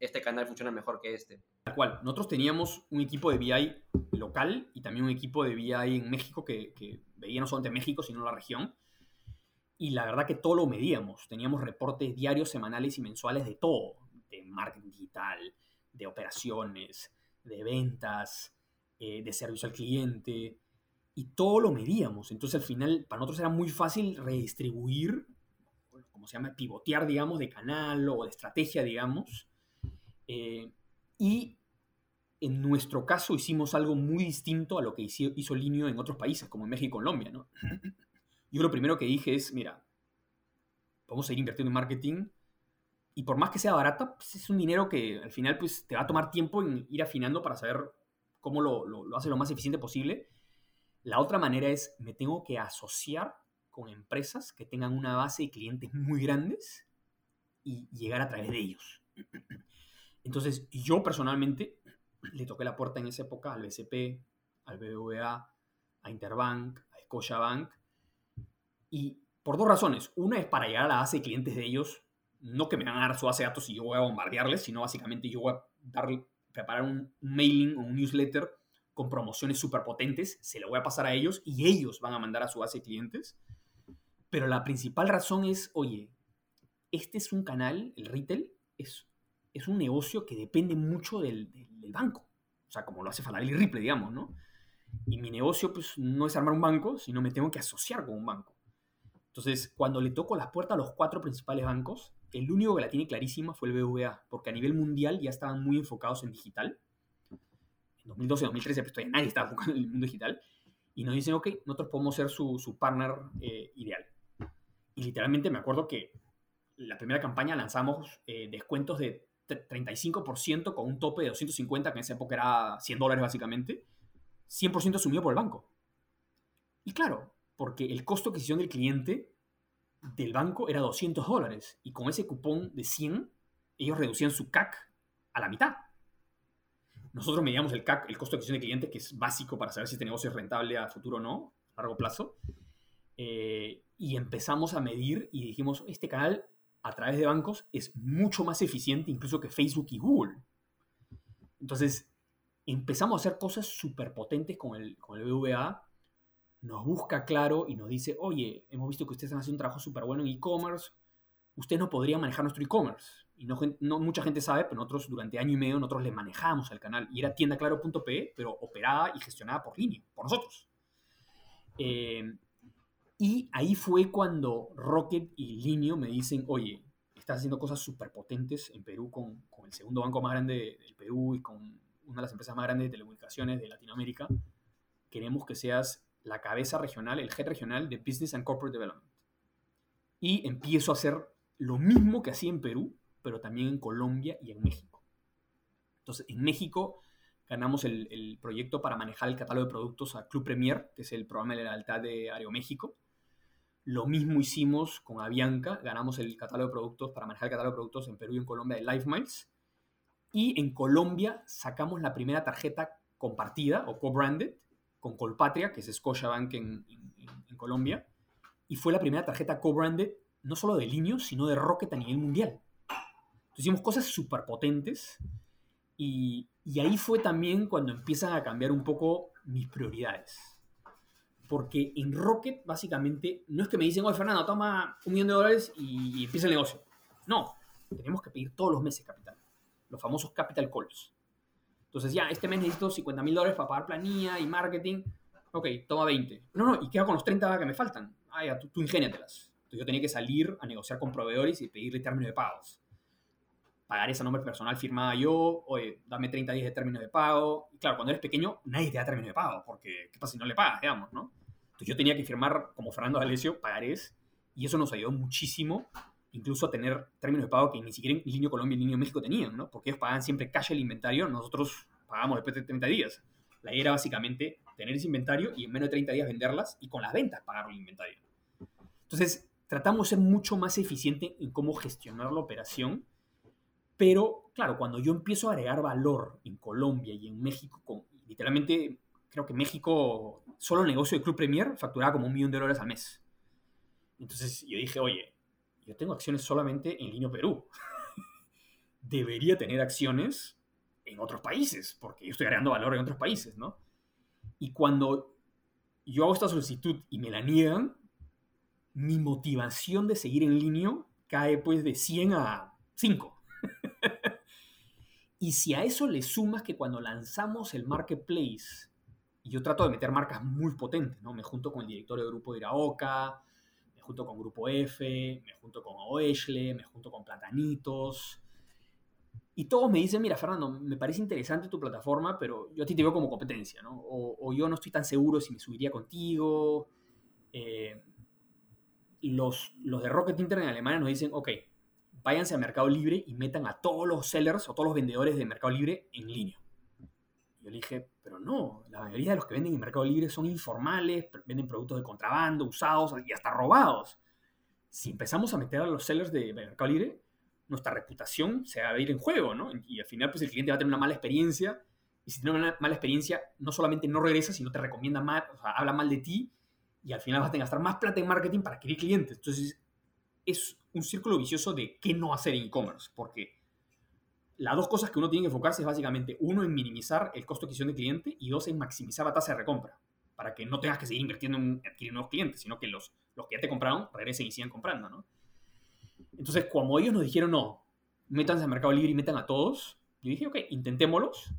este canal funciona mejor que este. Tal cual. Nosotros teníamos un equipo de BI local y también un equipo de BI en México que, que veía no solamente México, sino la región y la verdad que todo lo medíamos. Teníamos reportes diarios, semanales y mensuales de todo, de marketing digital, de operaciones, de ventas, eh, de servicio al cliente, y todo lo medíamos. Entonces al final para nosotros era muy fácil redistribuir, como se llama, pivotear, digamos, de canal o de estrategia, digamos. Eh, y en nuestro caso hicimos algo muy distinto a lo que hizo, hizo Linio en otros países, como en México y Colombia, ¿no? Yo lo primero que dije es, mira, vamos a ir invirtiendo en marketing y por más que sea barata, pues es un dinero que al final pues, te va a tomar tiempo en ir afinando para saber cómo lo, lo, hace lo más eficiente posible. La otra manera es, me tengo que asociar con empresas que tengan una base de clientes muy grandes y llegar a través de ellos. Entonces, yo personalmente le toqué la puerta en esa época al BCP, al BBVA, a Interbank, a Scotiabank, y por dos razones. Una es para llegar a la base de clientes de ellos, no que me van a dar su base de datos y yo voy a bombardearles, sino básicamente yo voy a darle, preparar un, mailing o un newsletter con promociones súper potentes, se lo voy a pasar a ellos y ellos van a mandar a su base de clientes. Pero la principal razón es, oye, este es un canal, el retail, es, es un negocio que depende mucho del, del, banco. O sea, como lo hace Falabella y Ripley, digamos, ¿no? Y mi negocio, pues, no es armar un banco, sino me tengo que asociar con un banco. Entonces, cuando le toco las puertas a los cuatro principales bancos, el único que la tiene clarísima fue el BVA, porque a nivel mundial ya estaban muy enfocados en digital. En 2012, 2013, pues todavía nadie estaba enfocado en el mundo digital. Y nos dicen, ok, nosotros podemos ser su, su partner eh, ideal. Y literalmente me acuerdo que la primera campaña lanzamos eh, descuentos de 35% con un tope de 250, que en esa época era 100 dólares básicamente, 100% asumido por el banco. Y claro, porque el costo de adquisición del cliente del banco era 200 dólares y con ese cupón de 100 ellos reducían su CAC a la mitad. Nosotros medíamos el CAC, el costo de adquisición del cliente, que es básico para saber si este negocio es rentable a futuro o no, a largo plazo. Eh, y empezamos a medir y dijimos, este canal a través de bancos es mucho más eficiente incluso que Facebook y Google. Entonces, empezamos a hacer cosas súper potentes con el, con el BVA nos busca claro y nos dice, oye, hemos visto que ustedes han hecho un trabajo súper bueno en e-commerce, usted no podría manejar nuestro e-commerce. Y no, mucha gente sabe, pero nosotros durante año y medio nosotros le manejamos al canal. Y era tiendaclaro.pe, pero operada y gestionada por línea, por nosotros. Eh, y ahí fue cuando Rocket y Linio me dicen, oye, estás haciendo cosas súper potentes en Perú con, con, el segundo banco más grande del Perú y con una de las empresas más grandes de telecomunicaciones de Latinoamérica. Queremos que seas la cabeza regional, el head regional de Business and Corporate Development. Y empiezo a hacer lo mismo que hacía en Perú, pero también en Colombia y en México. Entonces, en México ganamos el, proyecto para manejar el catálogo de productos a Club Premier, que es el programa de lealtad de Aeroméxico. Lo mismo hicimos con Avianca, ganamos el catálogo de productos para manejar el catálogo de productos en Perú y en Colombia de Life Miles. Y en Colombia sacamos la primera tarjeta compartida o co-branded con Colpatria, que es Scotiabank en, en, Colombia, y fue la primera tarjeta co-branded no solo de Linio, sino de Rocket a nivel mundial. Entonces hicimos cosas súper potentes y, y ahí fue también cuando empiezan a cambiar un poco mis prioridades. Porque en Rocket, básicamente, no es que me dicen, oye, Fernando, toma un millón de dólares y empieza el negocio. No, tenemos que pedir todos los meses capital. Los famosos capital calls. Entonces, ya, este mes necesito 50 mil dólares para pagar planilla y marketing. Ok, toma 20. No, no, y queda con los 30 que me faltan. Ah, ya, tú, tú ingéniatelas. Entonces yo tenía que salir a negociar con proveedores y pedirle términos de pagos. Pagar ese nombre personal firmaba yo, oye, dame 30 días de términos de pago. Y claro, cuando eres pequeño, nadie te da términos de pago, porque ¿qué pasa si no le pagas, digamos, no? Entonces yo tenía que firmar, como Fernando D'Alessio, pagarés, y eso nos ayudó muchísimo, incluso a tener términos de pago que ni siquiera en Línea Colombia y Línea México tenían, ¿no? Porque ellos pagaban siempre cash el inventario, nosotros pagamos después de 30 días. La idea era básicamente tener ese inventario y en menos de 30 días venderlas y con las ventas pagar el inventario. Entonces, tratamos de ser mucho más eficiente en cómo gestionar la operación, pero claro, cuando yo empiezo a agregar valor en Colombia y en México, con, literalmente creo que México, solo el negocio de Club Premier facturaba como un millón de dólares al mes. Entonces yo dije, oye, yo tengo acciones solamente en Línea Perú. Debería tener acciones en otros países, porque yo estoy agregando valor en otros países, ¿no? Y cuando yo hago esta solicitud y me la niegan, mi motivación de seguir en línea cae pues de 100 a 5. y si a eso le sumas que cuando lanzamos el marketplace, y yo trato de meter marcas muy potentes, ¿no? Me junto con el directorio de grupo de Iraoka, junto con Grupo F, me junto con Oeshle, me junto con Platanitos, y todos me dicen, mira, Fernando, me parece interesante tu plataforma, pero yo a ti te veo como competencia, ¿no? O, yo no estoy tan seguro si me subiría contigo. Eh, los, los de Rocket Internet en Alemania nos dicen, ok, váyanse a Mercado Libre y metan a todos los sellers o todos los vendedores de Mercado Libre en línea. Yo le dije, pero no, la mayoría de los que venden en Mercado Libre son informales, venden productos de contrabando, usados y hasta robados. Si empezamos a meter a los sellers de Mercado Libre, nuestra reputación se va a ir en juego, ¿no? Y al final, pues el cliente va a tener una mala experiencia. Y si tiene una mala experiencia, no solamente no regresa, sino te recomienda mal, o sea, habla mal de ti. Y al final vas a tener que gastar más plata en marketing para adquirir clientes. Entonces, es un círculo vicioso de qué no hacer en e-commerce. Porque las dos cosas que uno tiene que enfocarse es básicamente, uno, en minimizar el costo de adquisición de cliente y dos, en maximizar la tasa de recompra. Para que no tengas que seguir invirtiendo en adquirir nuevos clientes, sino que los, los que ya te compraron regresen y sigan comprando, ¿no? Entonces, como ellos nos dijeron, no, métanse al Mercado Libre y metan a todos, yo dije, ok, intentémoslos,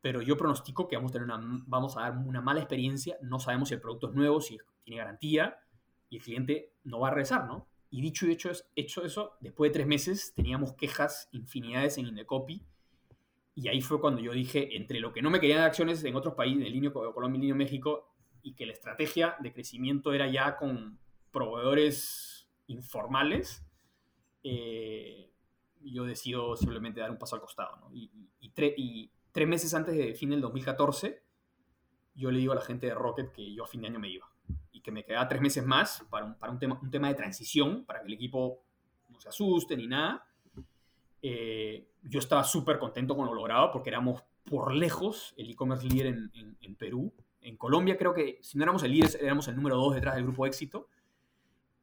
pero yo pronostico que vamos a, tener una, vamos a dar una mala experiencia, no sabemos si el producto es nuevo, si tiene garantía, y el cliente no va a regresar, ¿no? Y dicho y hecho, hecho eso, después de tres meses teníamos quejas infinidades en Indecopy, y ahí fue cuando yo dije, entre lo que no me querían de acciones en otros países, en línea Colombia y línea México, y que la estrategia de crecimiento era ya con proveedores informales, eh, yo decido simplemente dar un paso al costado. ¿no? Y, y, tres meses antes de fin del 2014, yo le digo a la gente de Rocket que yo a fin de año me iba y que me quedaba tres meses más para un, para un, tema, un tema de transición, para que el equipo no se asuste ni nada. Eh, yo estaba súper contento con lo logrado porque éramos por lejos el e-commerce líder en, en, en, Perú. En Colombia creo que si no éramos el líder, éramos el número dos detrás del grupo éxito.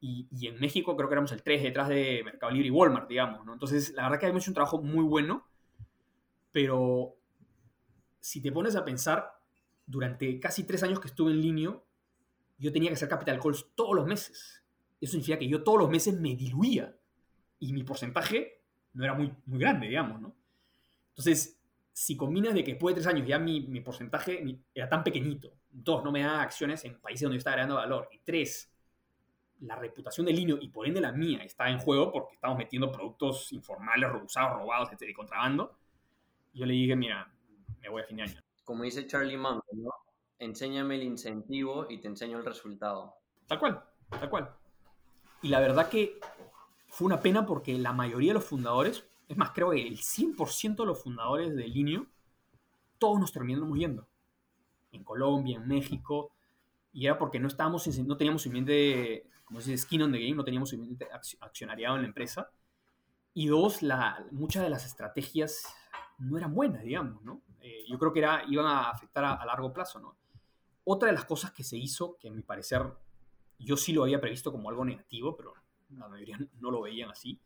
Y, en México creo que éramos el 3 detrás de Mercado Libre y Walmart, digamos, ¿no? Entonces, la verdad que hemos hecho un trabajo muy bueno, pero si te pones a pensar, durante casi tres años que estuve en línea, yo tenía que hacer capital calls todos los meses. Eso significa que yo todos los meses me diluía y mi porcentaje no era muy, muy grande, digamos, ¿no? Entonces, si combinas de que después de tres años ya mi, mi porcentaje era tan pequeñito, dos, no me da acciones en países donde yo estaba agregando valor, y tres, la reputación de Linio y por ende la mía está en juego porque estamos metiendo productos informales, usados, robados, de contrabando. yo le dije, mira, me voy a fin de año. Como dice Charlie Munger, ¿no? Enséñame el incentivo y te enseño el resultado. Tal cual, tal cual. Y la verdad que fue una pena porque la mayoría de los fundadores, es más, creo que el 100% de los fundadores de Linio, todos nos terminamos yendo. En Colombia, en México, y era porque no estábamos, no teníamos suficiente como se dice, skin on the game, no teníamos suficiente accionariado en la empresa. Y dos, la, muchas de las estrategias no eran buenas, digamos, ¿no? Eh, yo creo que era, iban a afectar a, largo plazo, ¿no? Otra de las cosas que se hizo, que a mi parecer yo sí lo había previsto como algo negativo, pero la mayoría no lo veían así,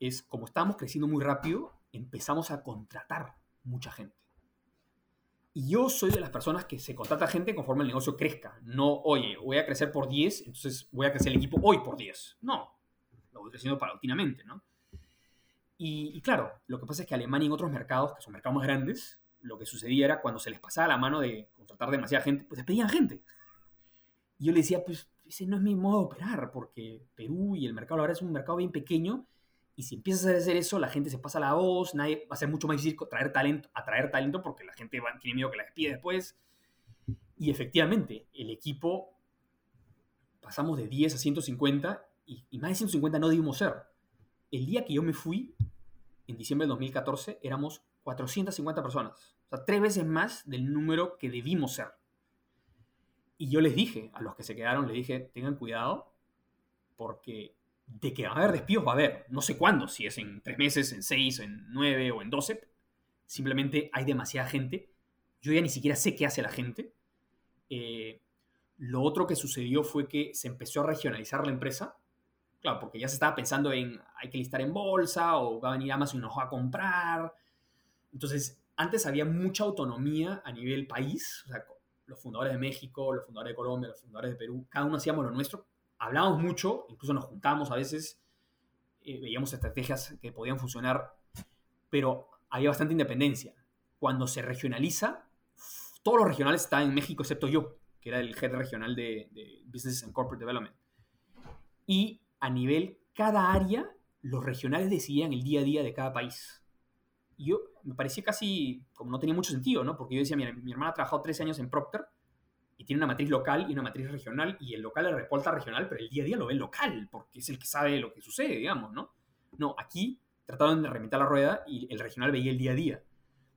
es como estábamos creciendo muy rápido, empezamos a contratar mucha gente. Y yo soy de las personas que se contrata gente conforme el negocio crezca. No, oye, voy a crecer por 10, entonces voy a crecer el equipo hoy por 10. No, lo voy creciendo paulatinamente, ¿no? Y, claro, lo que pasa es que Alemania y otros mercados, que son mercados grandes, lo que sucedía era cuando se les pasaba la mano de contratar demasiada gente, pues despedían gente. Y yo le decía, pues, ese no es mi modo de operar, porque Perú y el mercado ahora es un mercado bien pequeño y si empiezas a hacer eso, la gente se pasa la voz, nadie, va a ser mucho más difícil traer talento, atraer talento porque la gente va, tiene miedo que la despide después. Y efectivamente, el equipo pasamos de 10 a 150 y, y más de 150 no debimos ser. El día que yo me fui, en diciembre del 2014, éramos 450 personas. O sea, tres veces más del número que debimos ser. Y yo les dije, a los que se quedaron, les dije, tengan cuidado, porque de que va a haber despidos va a haber. No sé cuándo, si es en tres meses, en seis, en nueve o en doce. Simplemente hay demasiada gente. Yo ya ni siquiera sé qué hace la gente. Eh, lo otro que sucedió fue que se empezó a regionalizar la empresa. Claro, porque ya se estaba pensando en hay que listar en bolsa o va a venir Amazon y nos va a comprar. Entonces, antes había mucha autonomía a nivel país. O sea, los fundadores de México, los fundadores de Colombia, los fundadores de Perú, cada uno hacíamos lo nuestro, hablábamos mucho, incluso nos juntamos a veces, eh, veíamos estrategias que podían funcionar, pero había bastante independencia. Cuando se regionaliza, todos los regionales estaban en México excepto yo, que era el head regional de, de Business and Corporate Development. Y a nivel, cada área, los regionales decidían el día a día de cada país. Yo me parecía casi como no tenía mucho sentido, ¿no? Porque yo decía, mi hermana ha trabajado 13 años en Procter y tiene una matriz local y una matriz regional, y el local le reporta regional, pero el día a día lo ve local, porque es el que sabe lo que sucede, digamos, ¿no? No, aquí trataron de remitar la rueda y el regional veía el día a día.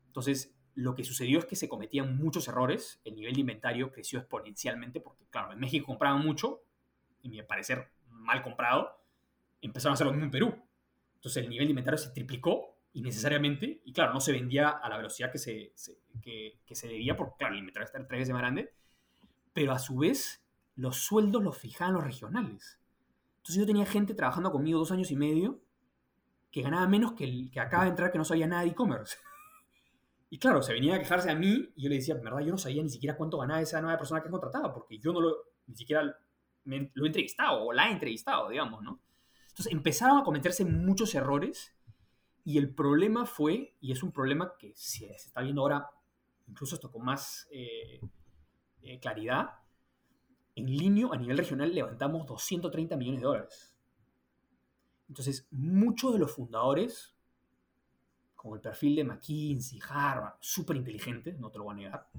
Entonces, lo que sucedió es que se cometían muchos errores, el nivel de inventario creció exponencialmente, porque, claro, en México compraban mucho, y me parecer mal comprado, empezaron a hacer lo mismo en Perú. Entonces, el nivel de inventario se triplicó innecesariamente, y claro, no se vendía a la velocidad que se, que, que se debía, porque, claro, el inventario está tres veces más grande, pero a su vez los sueldos los fijaban los regionales. Entonces yo tenía gente trabajando conmigo dos años y medio que ganaba menos que el que acaba de entrar que no sabía nada de e-commerce. y claro, se venía a quejarse a mí y yo le decía, verdad, yo no sabía ni siquiera cuánto ganaba esa nueva persona que contrataba, porque yo no lo, ni siquiera lo he entrevistado o la he entrevistado, digamos, ¿no? Entonces empezaron a cometerse muchos errores y el problema fue, y es un problema que se, está viendo ahora, incluso esto con más... Eh, eh, claridad, en línea a nivel regional levantamos 230 millones de dólares. Entonces, muchos de los fundadores, con el perfil de McKinsey, Harvard, súper inteligentes, no te lo voy a negar,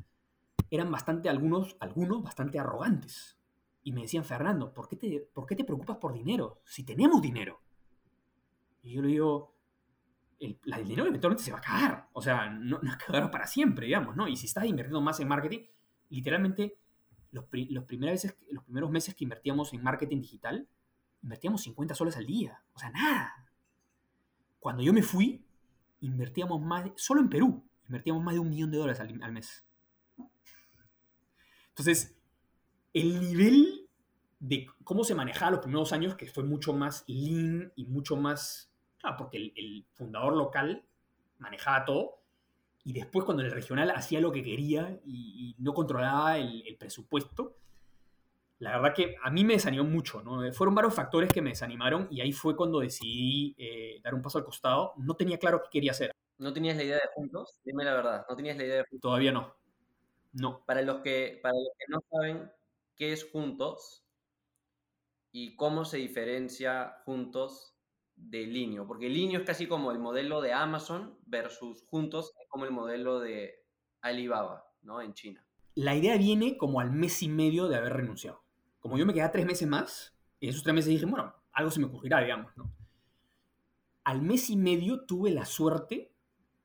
eran bastante, algunos, algunos bastante arrogantes. Y me decían, Fernando, ¿por qué, te, ¿por qué te preocupas por dinero? Si tenemos dinero. Y yo le digo, el, dinero eventualmente se va a acabar. O sea, no, no acabar para siempre, digamos, ¿no? Y si estás invirtiendo más en marketing, literalmente los, primeras veces, los primeros meses que invertíamos en marketing digital, invertíamos 50 soles al día. O sea, nada. Cuando yo me fui, invertíamos más, solo en Perú, invertíamos más de un millón de dólares al, mes. Entonces, el nivel de cómo se manejaba los primeros años, que fue mucho más lean y mucho más, claro, porque el, el fundador local manejaba todo, y después cuando el regional hacía lo que quería y, no controlaba el, presupuesto, la verdad que a mí me desanimó mucho, ¿no? Fueron varios factores que me desanimaron y ahí fue cuando decidí eh, dar un paso al costado. No tenía claro qué quería hacer. ¿No tenías la idea de juntos? Dime la verdad, ¿no tenías la idea de juntos? Todavía no. No. Para los que, para los que no saben qué es juntos y cómo se diferencia juntos de Linio, porque Linio es casi como el modelo de Amazon versus Juntos como el modelo de Alibaba, ¿no? En China. La idea viene como al mes y medio de haber renunciado. Como yo me quedé tres meses más, y esos tres meses dije, bueno, algo se me ocurrirá, digamos, ¿no? Al mes y medio tuve la suerte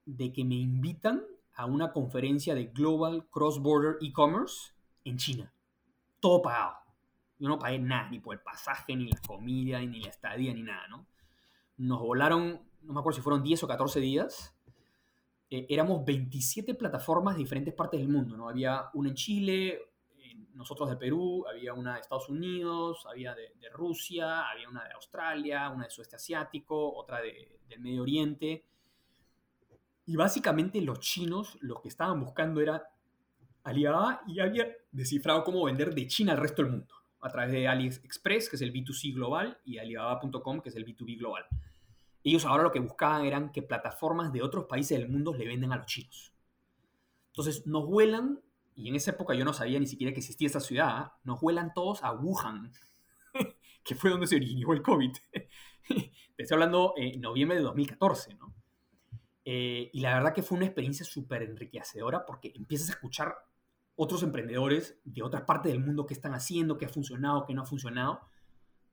de que me invitan a una conferencia de Global Cross Border E-Commerce en China. Todo pagado. Yo no pagué nada, ni por el pasaje, ni la comida, ni la estadía, ni nada, ¿no? Nos volaron, no me acuerdo si fueron 10 o 14 días. Eh, éramos 27 plataformas de diferentes partes del mundo, ¿no? Había una en Chile, nosotros de Perú, había una de Estados Unidos, había de, Rusia, había una de Australia, una de Sudeste Asiático, otra de, del Medio Oriente. Y básicamente los chinos lo que estaban buscando era Alibaba y había descifrado cómo vender de China al resto del mundo, a través de AliExpress, que es el B2C global, y Alibaba.com, que es el B2B global. Ellos ahora lo que buscaban eran que plataformas de otros países del mundo le venden a los chinos. Entonces nos vuelan y en esa época yo no sabía ni siquiera que existía esa ciudad, nos vuelan todos a Wuhan, que fue donde se originó el COVID. Te estoy hablando en noviembre de 2014, ¿no? Eh, y la verdad que fue una experiencia súper enriquecedora porque empiezas a escuchar otros emprendedores de otras partes del mundo que están haciendo, qué ha funcionado, qué no ha funcionado.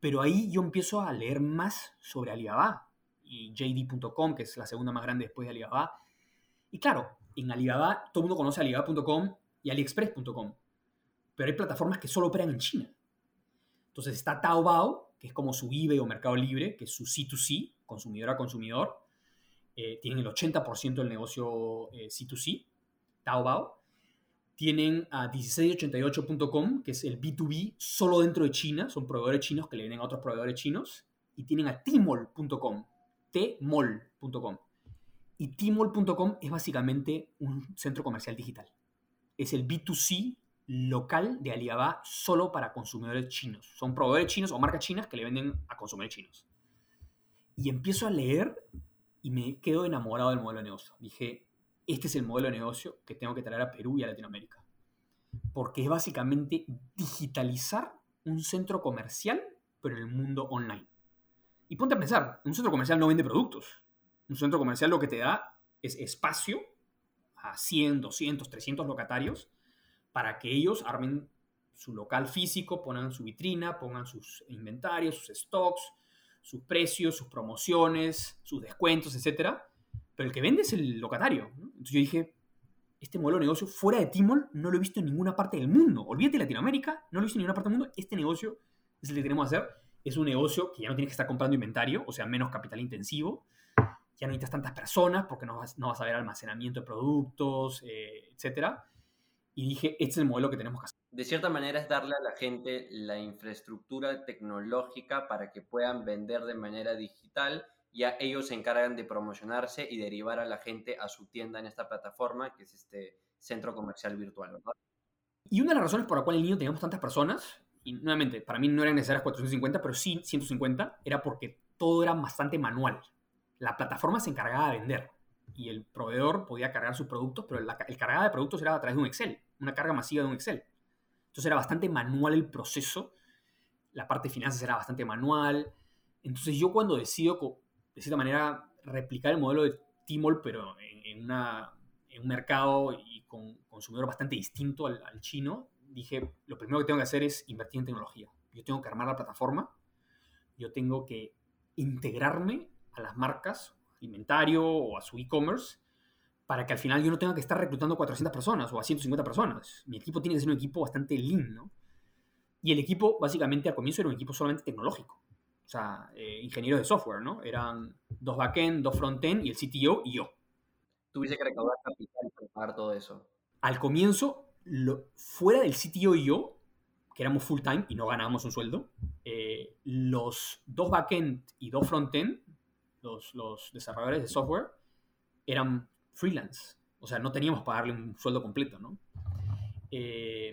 Pero ahí yo empiezo a leer más sobre Alibaba y JD.com, que es la segunda más grande después de Alibaba. Y claro, en Alibaba todo el mundo conoce Alibaba.com y AliExpress.com, pero hay plataformas que solo operan en China. Entonces está Taobao, que es como su eBay o Mercado Libre, que es su C2C, consumidor a consumidor. Eh, tienen el 80% del negocio eh, C2C, Taobao. Tienen a 1688.com, que es el B2B solo dentro de China, son proveedores chinos que le venden a otros proveedores chinos. Y tienen a Tmall.com, tmall.com. Y Tmall.com es básicamente un centro comercial digital. Es el B2C local de Alibaba solo para consumidores chinos. Son proveedores chinos o marcas chinas que le venden a consumidores chinos. Y empiezo a leer y me quedo enamorado del modelo de negocio. Dije, este es el modelo de negocio que tengo que traer a Perú y a Latinoamérica. Porque es básicamente digitalizar un centro comercial, pero en el mundo online. Y ponte a pensar, un centro comercial no vende productos. Un centro comercial lo que te da es espacio a 100, 200, 300 locatarios para que ellos armen su local físico, pongan su vitrina, pongan sus inventarios, sus stocks, sus precios, sus promociones, sus descuentos, etc. Pero el que vende es el locatario. Entonces yo dije, este modelo de negocio fuera de Timol no lo he visto en ninguna parte del mundo. Olvídate Latinoamérica, no lo he visto en ninguna parte del mundo. Este negocio es el que tenemos que hacer. Es un negocio que ya no tienes que estar comprando inventario, o sea, menos capital intensivo. Ya no necesitas tantas personas porque no vas, no vas a ver almacenamiento de productos, eh, etc. Y dije, este es el modelo que tenemos que hacer. De cierta manera es darle a la gente la infraestructura tecnológica para que puedan vender de manera digital ya ellos se encargan de promocionarse y derivar a la gente a su tienda en esta plataforma, que es este centro comercial virtual, ¿verdad? Y una de las razones por la cual en niño teníamos tantas personas, y nuevamente, para mí no eran necesarias 450, pero sí 150, era porque todo era bastante manual. La plataforma se encargaba de vender y el proveedor podía cargar sus productos, pero el cargada de productos era a través de un Excel, una carga masiva de un Excel. Entonces era bastante manual el proceso, la parte de finanzas era bastante manual. Entonces yo cuando decido de cierta manera, replicar el modelo de Tmall, pero en, un mercado y con consumidor bastante distinto al, chino, dije, lo primero que tengo que hacer es invertir en tecnología. Yo tengo que armar la plataforma, yo tengo que integrarme a las marcas, inventario o a su e-commerce, para que al final yo no tenga que estar reclutando 400 personas o a 150 personas. Mi equipo tiene que ser un equipo bastante lean, ¿no? Y el equipo, básicamente, al comienzo era un equipo solamente tecnológico o sea, eh, ingenieros de software, ¿no? Eran dos backend, dos frontend y el CTO y yo. Tuviste que recaudar capital para pagar todo eso. Al comienzo, fuera del CTO y yo, que éramos full time y no ganábamos un sueldo, eh, los dos backend y dos frontend, los, los desarrolladores de software, eran freelance. O sea, no teníamos que pagarle un sueldo completo, ¿no? Eh,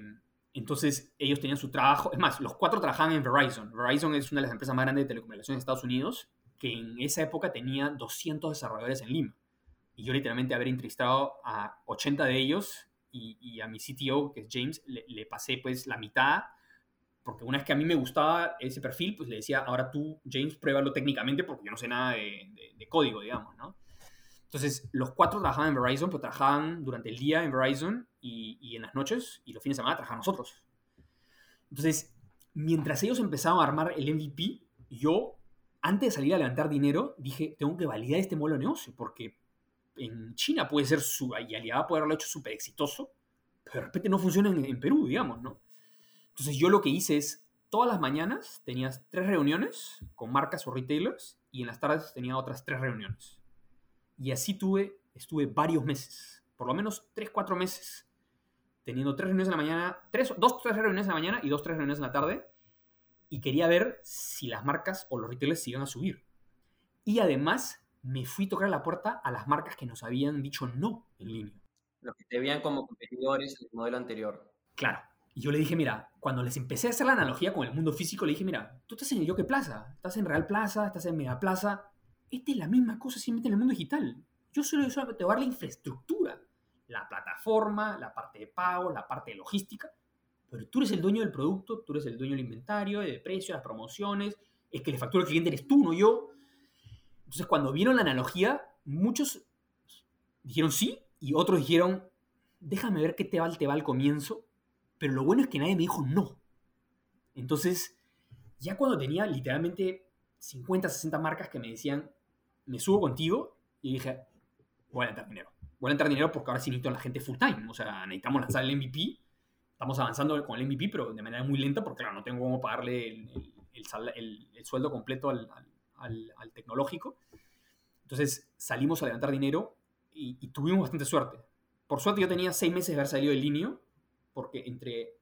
entonces ellos tenían su trabajo, es más, los cuatro trabajaban en Verizon. Verizon es una de las empresas más grandes de telecomunicaciones de Estados Unidos, que en esa época tenía 200 desarrolladores en Lima. Y yo literalmente haber entrevistado a 80 de ellos y, a mi CTO, que es James, le, pasé pues la mitad, porque una vez que a mí me gustaba ese perfil, pues le decía, ahora tú, James, pruébalo técnicamente porque yo no sé nada de, de código, digamos, ¿no? Entonces, los cuatro trabajaban en Verizon, pero trabajaban durante el día en Verizon y, en las noches y los fines de semana trabajaban nosotros. Entonces, mientras ellos empezaban a armar el MVP, yo, antes de salir a levantar dinero, dije, tengo que validar este modelo de negocio, porque en China puede ser su, y Alibaba puede haberlo hecho súper exitoso, pero de repente no funciona en, Perú, digamos, ¿no? Entonces, yo lo que hice es, todas las mañanas tenías tres reuniones con marcas o retailers y en las tardes tenía otras tres reuniones. Y así tuve, estuve varios meses, por lo menos 3, 4 meses, teniendo tres reuniones en la mañana, tres, dos, tres reuniones en la mañana y dos, tres reuniones en la tarde. Y quería ver si las marcas o los retailers se iban a subir. Y además me fui a tocar la puerta a las marcas que nos habían dicho no en línea. Los que te veían como competidores del modelo anterior. Claro. Y yo le dije, mira, cuando les empecé a hacer la analogía con el mundo físico, le dije, mira, tú estás en el Yoke Plaza, estás en Real Plaza, estás en Mega Plaza, esta es la misma cosa simplemente en el mundo digital. Yo solo, solo te voy a dar la infraestructura. la plataforma, la parte de pago, la parte de logística, pero tú eres el dueño del producto, tú eres el dueño del inventario, de precio, las promociones, es que le factura al cliente eres tú, no yo. Entonces, cuando vieron la analogía, muchos dijeron sí y otros dijeron, déjame ver qué te va, te va al comienzo, pero lo bueno es que nadie me dijo no. Entonces, ya cuando tenía literalmente 50, 60 marcas que me decían, me subo contigo, y dije, voy a entrar dinero. Voy a entrar dinero porque ahora sí necesito a la gente full time. O sea, necesitamos lanzar el MVP. Estamos avanzando con el MVP, pero de manera muy lenta porque, claro, no tengo cómo pagarle el, el, sueldo completo al, al, tecnológico. Entonces salimos a levantar dinero y, tuvimos bastante suerte. Por suerte yo tenía seis meses de haber salido del porque entre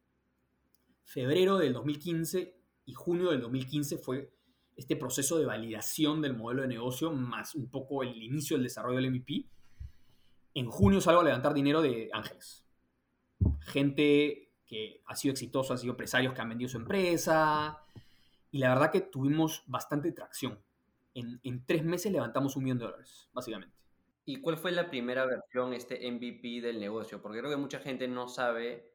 febrero del 2015 y junio del 2015 fue este proceso de validación del modelo de negocio más un poco el inicio del desarrollo del MVP. En junio salgo a levantar dinero de ángeles. Gente que ha sido exitosa, han sido empresarios que han vendido su empresa. Y la verdad que tuvimos bastante tracción. En, en tres meses levantamos un millón de dólares, básicamente. ¿Y cuál fue la primera versión, este MVP del negocio? Porque creo que mucha gente no sabe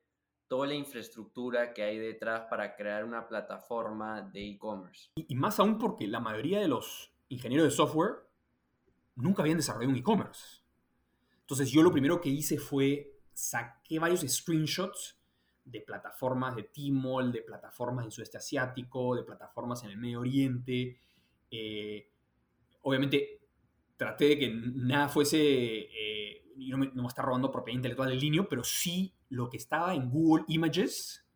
toda la infraestructura que hay detrás para crear una plataforma de e-commerce. Y, más aún porque la mayoría de los ingenieros de software nunca habían desarrollado un e-commerce. Entonces yo lo primero que hice fue saqué varios screenshots de plataformas de Tmall, de plataformas en sudeste asiático, de plataformas en el Medio Oriente. Eh, obviamente traté de que nada fuese, eh, no, me, no me robando propiedad intelectual del línea, pero sí lo que estaba en Google Images,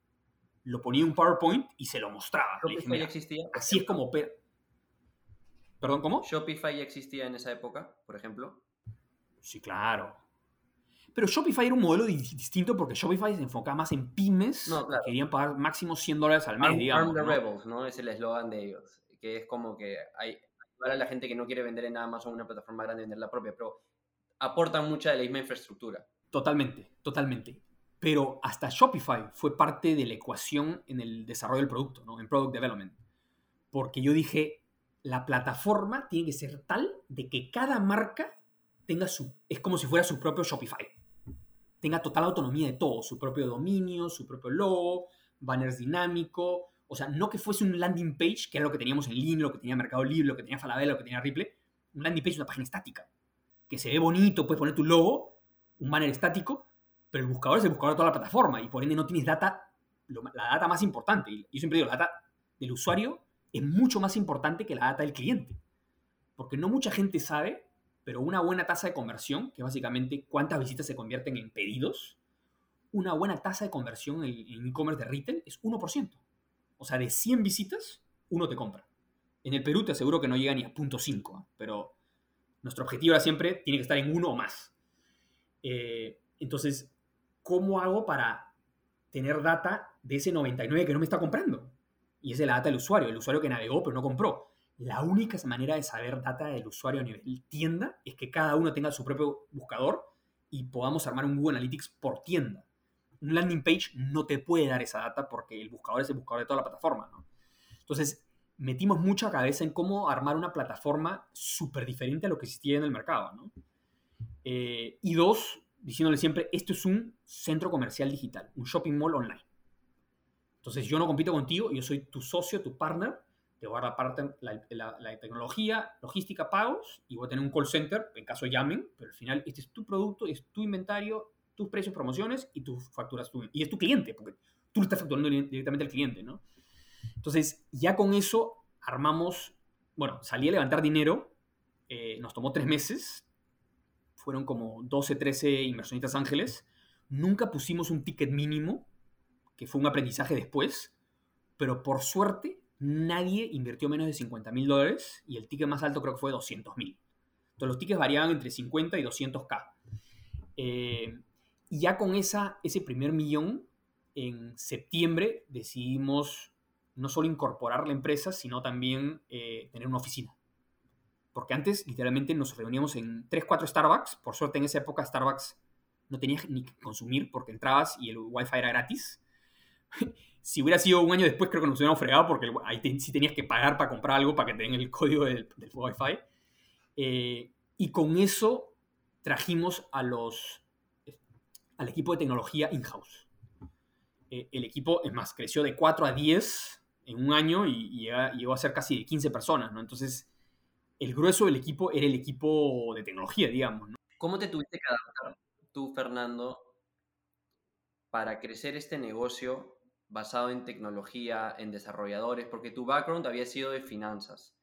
lo ponía en un PowerPoint y se lo mostraba. ¿Shopify ya existía? Así es como... ¿Perdón, cómo? ¿Shopify ya existía en esa época, por ejemplo? Sí, claro. Pero Shopify era un modelo distinto porque Shopify se enfocaba más en pymes no, claro. que querían pagar máximo 100 dólares al mes, digamos. Arm the Rebels, ¿no? Es el eslogan de ellos. Que es como que hay para la gente que no quiere vender en o una plataforma grande vender la propia, pero aportan mucha de la misma infraestructura. Totalmente, totalmente pero hasta Shopify fue parte de la ecuación en el desarrollo del producto, ¿no? en Product Development. Porque yo dije, la plataforma tiene que ser tal de que cada marca tenga su, es como si fuera su propio Shopify. Tenga total autonomía de todo, su propio dominio, su propio logo, banners dinámico, o sea, no que fuese un landing page, que era lo que teníamos en línea, lo que tenía Mercado Libre, lo que tenía Falabella, lo que tenía Ripple, un landing page es una página estática, que se ve bonito, puedes poner tu logo, un banner estático, pero el buscador es el buscador de toda la plataforma y por ende no tienes data, la data más importante. Y yo siempre digo, la data del usuario es mucho más importante que la data del cliente. Porque no mucha gente sabe, pero una buena tasa de conversión, que básicamente cuántas visitas se convierten en pedidos, una buena tasa de conversión en e-commerce de retail es 1%. O sea, de 100 visitas, uno te compra. En el Perú te aseguro que no llega ni a 0.5, ¿eh? pero nuestro objetivo era siempre tiene que estar en uno o más. Eh, entonces, ¿cómo hago para tener data de ese 99 que no me está comprando? Y es la data del usuario, el usuario que navegó pero no compró. La única manera de saber data del usuario a nivel tienda es que cada uno tenga su propio buscador y podamos armar un Google Analytics por tienda. Un landing page no te puede dar esa data porque el buscador es el buscador de toda la plataforma. Entonces, metimos mucha cabeza en cómo armar una plataforma súper diferente a lo que existía en el mercado. Eh, y dos, diciéndole siempre, esto es un centro comercial digital, un shopping mall online. Entonces yo no compito contigo, yo soy tu socio, tu partner, te voy a dar parte la, la, tecnología, logística, pagos, y voy a tener un call center, en caso llamen, pero al final este es tu producto, es tu inventario, tus precios, promociones y tus facturas, tu, y es tu cliente, porque tú lo estás facturando directamente al cliente, ¿no? Entonces ya con eso armamos, bueno, salí a levantar dinero, eh, nos tomó tres meses, fueron como 12, 13 inversionistas ángeles. Nunca pusimos un ticket mínimo, que fue un aprendizaje después, pero por suerte nadie invirtió menos de 50 mil dólares y el ticket más alto creo que fue 200 mil. Entonces los tickets variaban entre 50 y 200k. Eh, y ya con esa, ese primer millón, en septiembre decidimos no solo incorporar la empresa, sino también eh, tener una oficina. Porque antes, literalmente, nos reuníamos en 3, 4 Starbucks. Por suerte, en esa época, Starbucks no tenías ni que consumir porque entrabas y el Wi-Fi era gratis. si hubiera sido un año después, creo que nos hubiéramos fregado porque ahí sí tenías que pagar para comprar algo para que te den el código del, Wi-Fi. Eh, y con eso trajimos a los al equipo de tecnología in-house. Eh, el equipo, es más, creció de 4 a 10 en un año y, llegó a ser casi de 15 personas, ¿no? Entonces, el grueso del equipo era el equipo de tecnología, digamos. ¿Cómo te tuviste que adaptar tú, Fernando, para crecer este negocio basado en tecnología, en desarrolladores? Porque tu background había sido de finanzas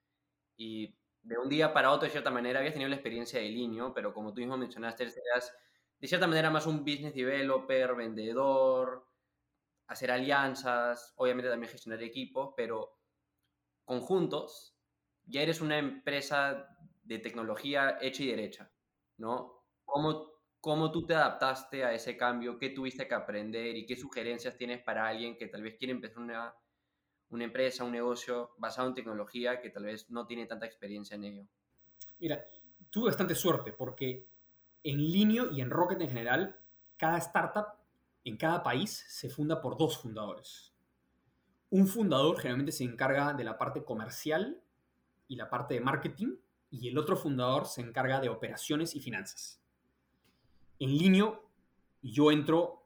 y de un día para otro, de cierta manera, habías tenido la experiencia de Linio, pero como tú mismo mencionaste, eras de cierta manera más un business developer, vendedor, hacer alianzas, obviamente también gestionar equipos, pero conjuntos, ya eres una empresa de tecnología hecha y derecha, ¿no? ¿Cómo, ¿Cómo tú te adaptaste a ese cambio? ¿Qué tuviste que aprender? ¿Y qué sugerencias tienes para alguien que tal vez quiere empezar una, una empresa, un negocio basado en tecnología que tal vez no tiene tanta experiencia en ello? Mira, tuve bastante suerte porque en Linio y en Rocket en general, cada startup en cada país se funda por dos fundadores. Un fundador generalmente se encarga de la parte comercial y la parte de marketing y el otro fundador se encarga de operaciones y finanzas. En Linio yo entro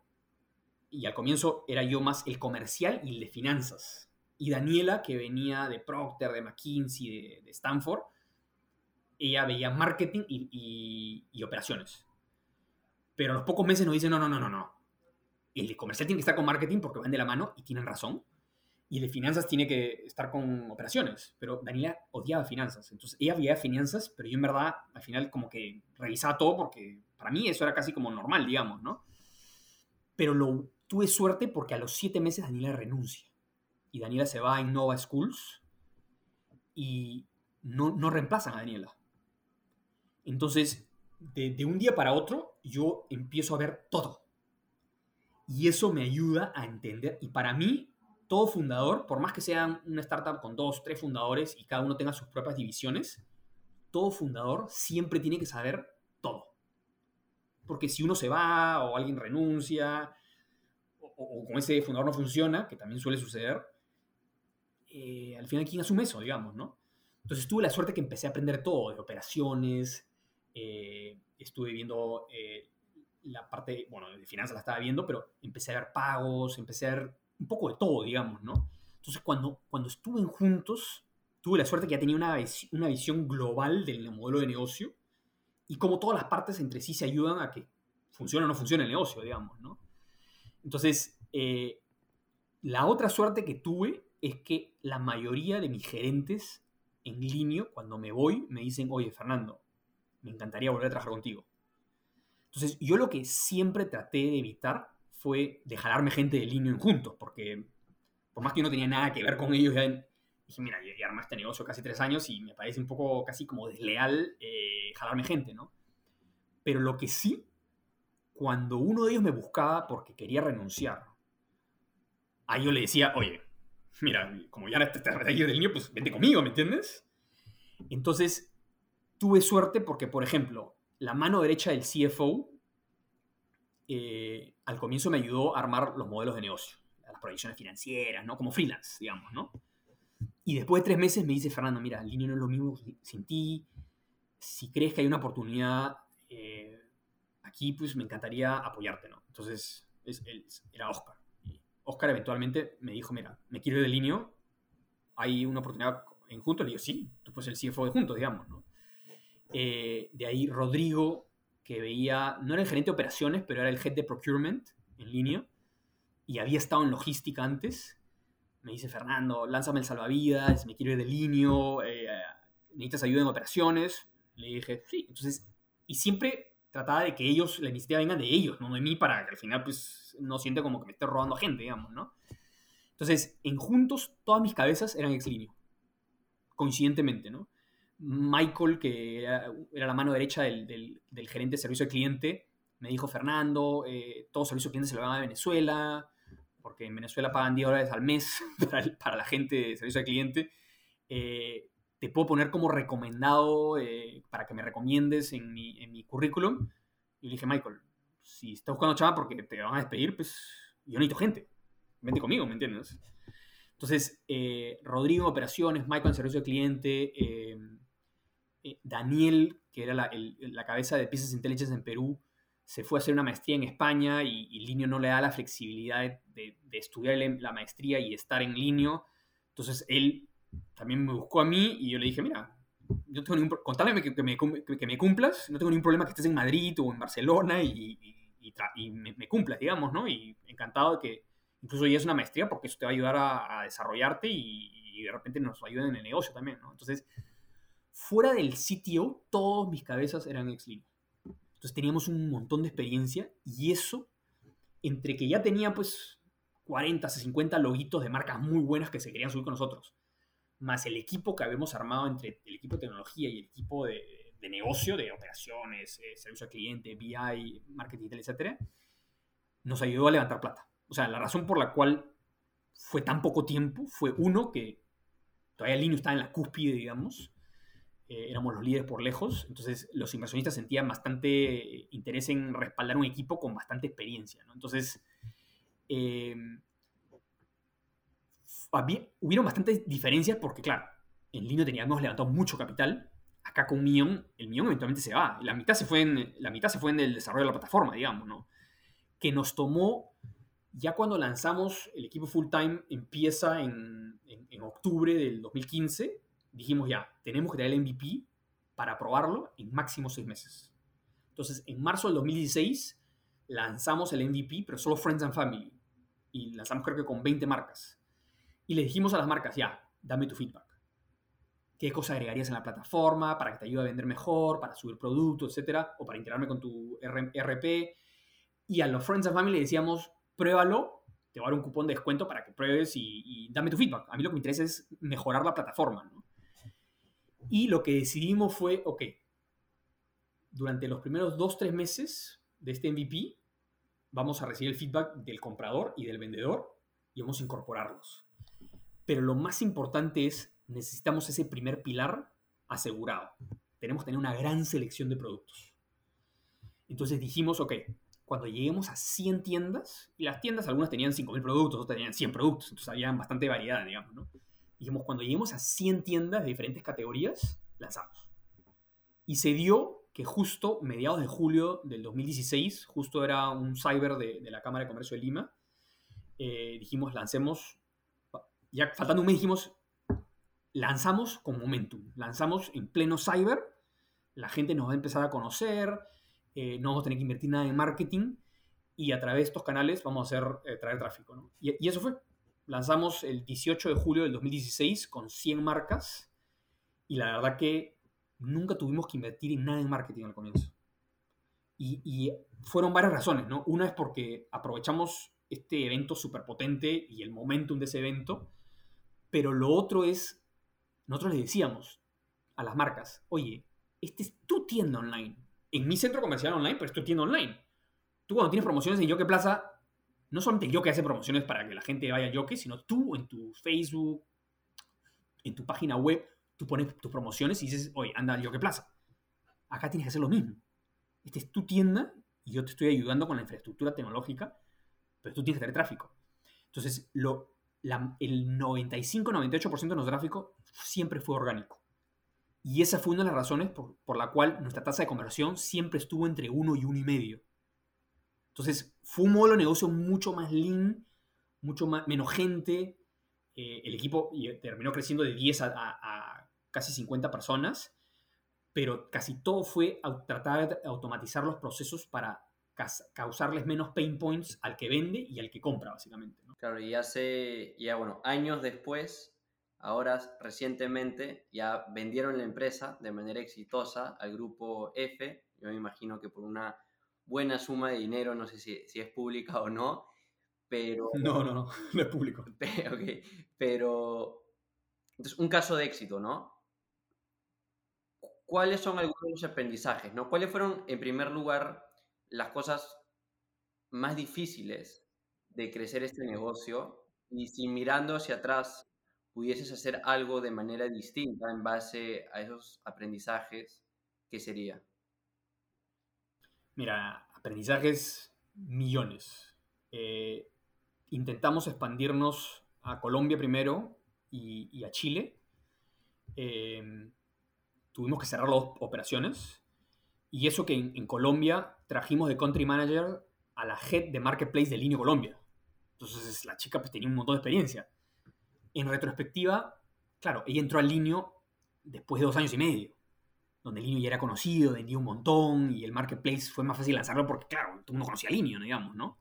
y al comienzo era yo más el comercial y el de finanzas. Y Daniela, que venía de Procter, de McKinsey, de, Stanford, ella veía marketing y, y, operaciones. Pero a los pocos meses nos dicen, no, no, no, no, no. El de comercial tiene que estar con marketing porque van de la mano y tienen razón. Y el de finanzas tiene que estar con operaciones. Pero Daniela odiaba finanzas. Entonces ella veía finanzas, pero yo en verdad al final como que revisaba todo porque para mí eso era casi como normal, digamos, ¿no? Pero lo, tuve suerte porque a los siete meses Daniela renuncia. Y Daniela se va a Innova Schools y no, no reemplazan a Daniela. Entonces, de, un día para otro, yo empiezo a ver todo. Y eso me ayuda a entender. Y para mí, todo fundador, por más que sea una startup con dos, tres fundadores y cada uno tenga sus propias divisiones, todo fundador siempre tiene que saber todo. Porque si uno se va o alguien renuncia o, con ese fundador no funciona, que también suele suceder, eh, al final, ¿quién asume eso, digamos, no? Entonces tuve la suerte que empecé a aprender todo, de operaciones, eh, estuve viendo eh, la parte, bueno, de finanzas la estaba viendo, pero empecé a ver pagos, empecé a ver un poco de todo, digamos, ¿no? Entonces, cuando, cuando estuve juntos, tuve la suerte que ya tenía una, una visión global del modelo de negocio y como todas las partes entre sí se ayudan a que funcione o no funcione el negocio, digamos, ¿no? Entonces, eh, la otra suerte que tuve es que la mayoría de mis gerentes en línea, cuando me voy, me dicen, oye, Fernando, me encantaría volver a trabajar contigo. Entonces, yo lo que siempre traté de evitar fue de jalarme gente de línea juntos, porque por más que yo no tenía nada que ver con ellos, ya dije, mira, ya armé este negocio casi tres años y me parece un poco casi como desleal eh, jalarme gente, ¿no? Pero lo que sí, cuando uno de ellos me buscaba porque quería renunciar, ahí yo le decía, oye, mira, como ya te, te del niño, pues vente conmigo, ¿me entiendes? Entonces, tuve suerte porque, por ejemplo, la mano derecha del CFO eh, al comienzo me ayudó a armar los modelos de negocio, las proyecciones financieras, ¿no? Como freelance, digamos, ¿no? Y después de tres meses me dice, Fernando, mira, el línea no es lo mismo sin ti. Si crees que hay una oportunidad eh, aquí, pues me encantaría apoyarte, ¿no? Entonces, es, era Oscar. Oscar eventualmente me dijo, mira, me quiero ir de línea, hay una oportunidad en Juntos. Le digo, sí, tú puedes ser el CFO de Juntos, digamos, ¿no? Eh, de ahí Rodrigo, que veía, no era el gerente de operaciones, pero era el head de procurement en línea, y había estado en logística antes. Me dice, Fernando, lánzame el salvavidas, me quiero ir de línea, eh, necesitas ayuda en operaciones. Le dije, sí. Entonces, y siempre trataba de que ellos, la iniciativa venga de ellos, no de mí, para que al final, pues, no siente como que me esté robando gente, digamos, ¿no? Entonces, en juntos, todas mis cabezas eran ex línea, coincidentemente, ¿no? Michael, que era, la mano derecha del, gerente de servicio al cliente, me dijo, Fernando, eh, todo servicio al cliente se lo van a Venezuela, porque en Venezuela pagan 10 dólares al mes para, la gente de servicio al cliente. Eh, te puedo poner como recomendado eh, para que me recomiendes en mi, en mi currículum. Y le dije, Michael, si estás buscando chava porque te van a despedir, pues yo necesito gente. Vente conmigo, ¿me entiendes? Entonces, Rodrigo en operaciones, Michael en servicio al cliente, eh, Daniel, que era la, cabeza de Business Intelligence en Perú, se fue a hacer una maestría en España y, y Linio no le da la flexibilidad de, de, estudiar la maestría y estar en Linio. Entonces él también me buscó a mí y yo le dije, mira, yo tengo ningún, contame que, que, me, que, me, cumplas, no tengo ningún problema que estés en Madrid o en Barcelona y, y, y me, me, cumplas, digamos, ¿no? Y encantado de que incluso ya es una maestría porque eso te va a ayudar a, a desarrollarte y, de repente nos ayuda en el negocio también, ¿no? Entonces, fuera del sitio, todos mis cabezas eran ex -línea. Entonces teníamos un montón de experiencia y eso, entre que ya tenía pues 40, 50 loguitos de marcas muy buenas que se querían subir con nosotros, más el equipo que habíamos armado entre el equipo de tecnología y el equipo de, de negocio, de operaciones, eh, servicio al cliente, BI, marketing, etc., nos ayudó a levantar plata. O sea, la razón por la cual fue tan poco tiempo fue uno que todavía Linux estaba en la cúspide, digamos, eh, éramos los líderes por lejos, entonces los inversionistas sentían bastante interés en respaldar un equipo con bastante experiencia, ¿no? Entonces, eh, había, hubieron bastantes diferencias porque, claro, en Linux teníamos levantado mucho capital, acá con Mion, el Mion eventualmente se va, la mitad se fue en, la mitad se fue en el desarrollo de la plataforma, digamos, ¿no? Que nos tomó ya cuando lanzamos el equipo full time empieza en, en, en, octubre del 2015, dijimos ya, tenemos que traer el MVP para probarlo en máximo seis meses. Entonces, en marzo del 2016 lanzamos el MVP, pero solo Friends and Family. Y lanzamos creo que con 20 marcas. Y le dijimos a las marcas, ya, dame tu feedback. ¿Qué cosa agregarías en la plataforma para que te ayude a vender mejor, para subir productos, etcétera, o para integrarme con tu RP? Y a los Friends and Family le decíamos, pruébalo, te voy a dar un cupón de descuento para que pruebes y, y, dame tu feedback. A mí lo que me interesa es mejorar la plataforma. ¿no? Y lo que decidimos fue, ok, durante los primeros dos, tres meses de este MVP, vamos a recibir el feedback del comprador y del vendedor y vamos a incorporarlos. Pero lo más importante es, necesitamos ese primer pilar asegurado. Tenemos que tener una gran selección de productos. Entonces dijimos, ok, cuando lleguemos a 100 tiendas, y las tiendas algunas tenían 5.000 productos, otras tenían 100 productos, entonces había bastante variedad, digamos, ¿no? Dijimos, cuando lleguemos a 100 tiendas de diferentes categorías, lanzamos. Y se dio que justo mediados de julio del 2016, justo era un cyber de, la Cámara de Comercio de Lima, eh, dijimos, lancemos, ya faltando un mes dijimos, lanzamos con momentum, lanzamos en pleno cyber, la gente nos va a empezar a conocer, eh, no vamos a tener que invertir nada en marketing y a través de estos canales vamos a hacer eh, traer tráfico. y, eso fue. Lanzamos el 18 de julio del 2016 con 100 marcas y la verdad que nunca tuvimos que invertir en nada en marketing al comienzo. Y, y fueron varias razones, ¿no? Una es porque aprovechamos este evento súper potente y el momentum de ese evento, pero lo otro es, nosotros le decíamos a las marcas, oye, esta es tu tienda online en mi centro comercial online, pero es tu tienda online. Tú cuando tienes promociones en Yoke Plaza, no solamente Yoke hace promociones para que la gente vaya a Yoke, sino tú en tu Facebook, en tu página web, tú pones tus promociones y dices, oye, anda al Yoke Plaza. Acá tienes que hacer lo mismo. Esta es tu tienda y yo te estoy ayudando con la infraestructura tecnológica, pero tú tienes que tener tráfico. Entonces, lo, la, el 95-98% de nuestro tráfico siempre fue orgánico. Y esa fue una de las razones por, por, la cual nuestra tasa de conversión siempre estuvo entre 1 y 1,5. Entonces, fue un modelo de negocio mucho más lean, mucho más, menos gente. Eh, el equipo terminó creciendo de 10 a, casi 50 personas, pero casi todo fue a tratar de automatizar los procesos para causarles menos pain points al que vende y al que compra, básicamente. Claro, y hace, ya bueno, años después Ahora, recientemente, ya vendieron la empresa de manera exitosa al grupo F. Yo me imagino que por una buena suma de dinero, no sé si, si es pública o no, pero... No, no, no, no es público. Okay, pero... Entonces, un caso de éxito, ¿no? ¿Cuáles son algunos de los aprendizajes, ¿no? ¿Cuáles fueron, en primer lugar, las cosas más difíciles de crecer este negocio? Y si mirando hacia atrás, pudieses hacer algo de manera distinta en base a esos aprendizajes, ¿qué sería? Mira, aprendizajes millones. Eh, intentamos expandirnos a Colombia primero y, a Chile. Eh, tuvimos que cerrar las operaciones Y eso que en, Colombia trajimos de country manager a la head de marketplace de Linio Colombia. Entonces la chica pues tenía un montón de experiencia. En retrospectiva, claro, ella entró al Linio después de dos años y medio, donde Linio ya era conocido, vendía un montón y el marketplace fue más fácil lanzarlo porque, claro, todo el mundo conocía a Linio, digamos, ¿no?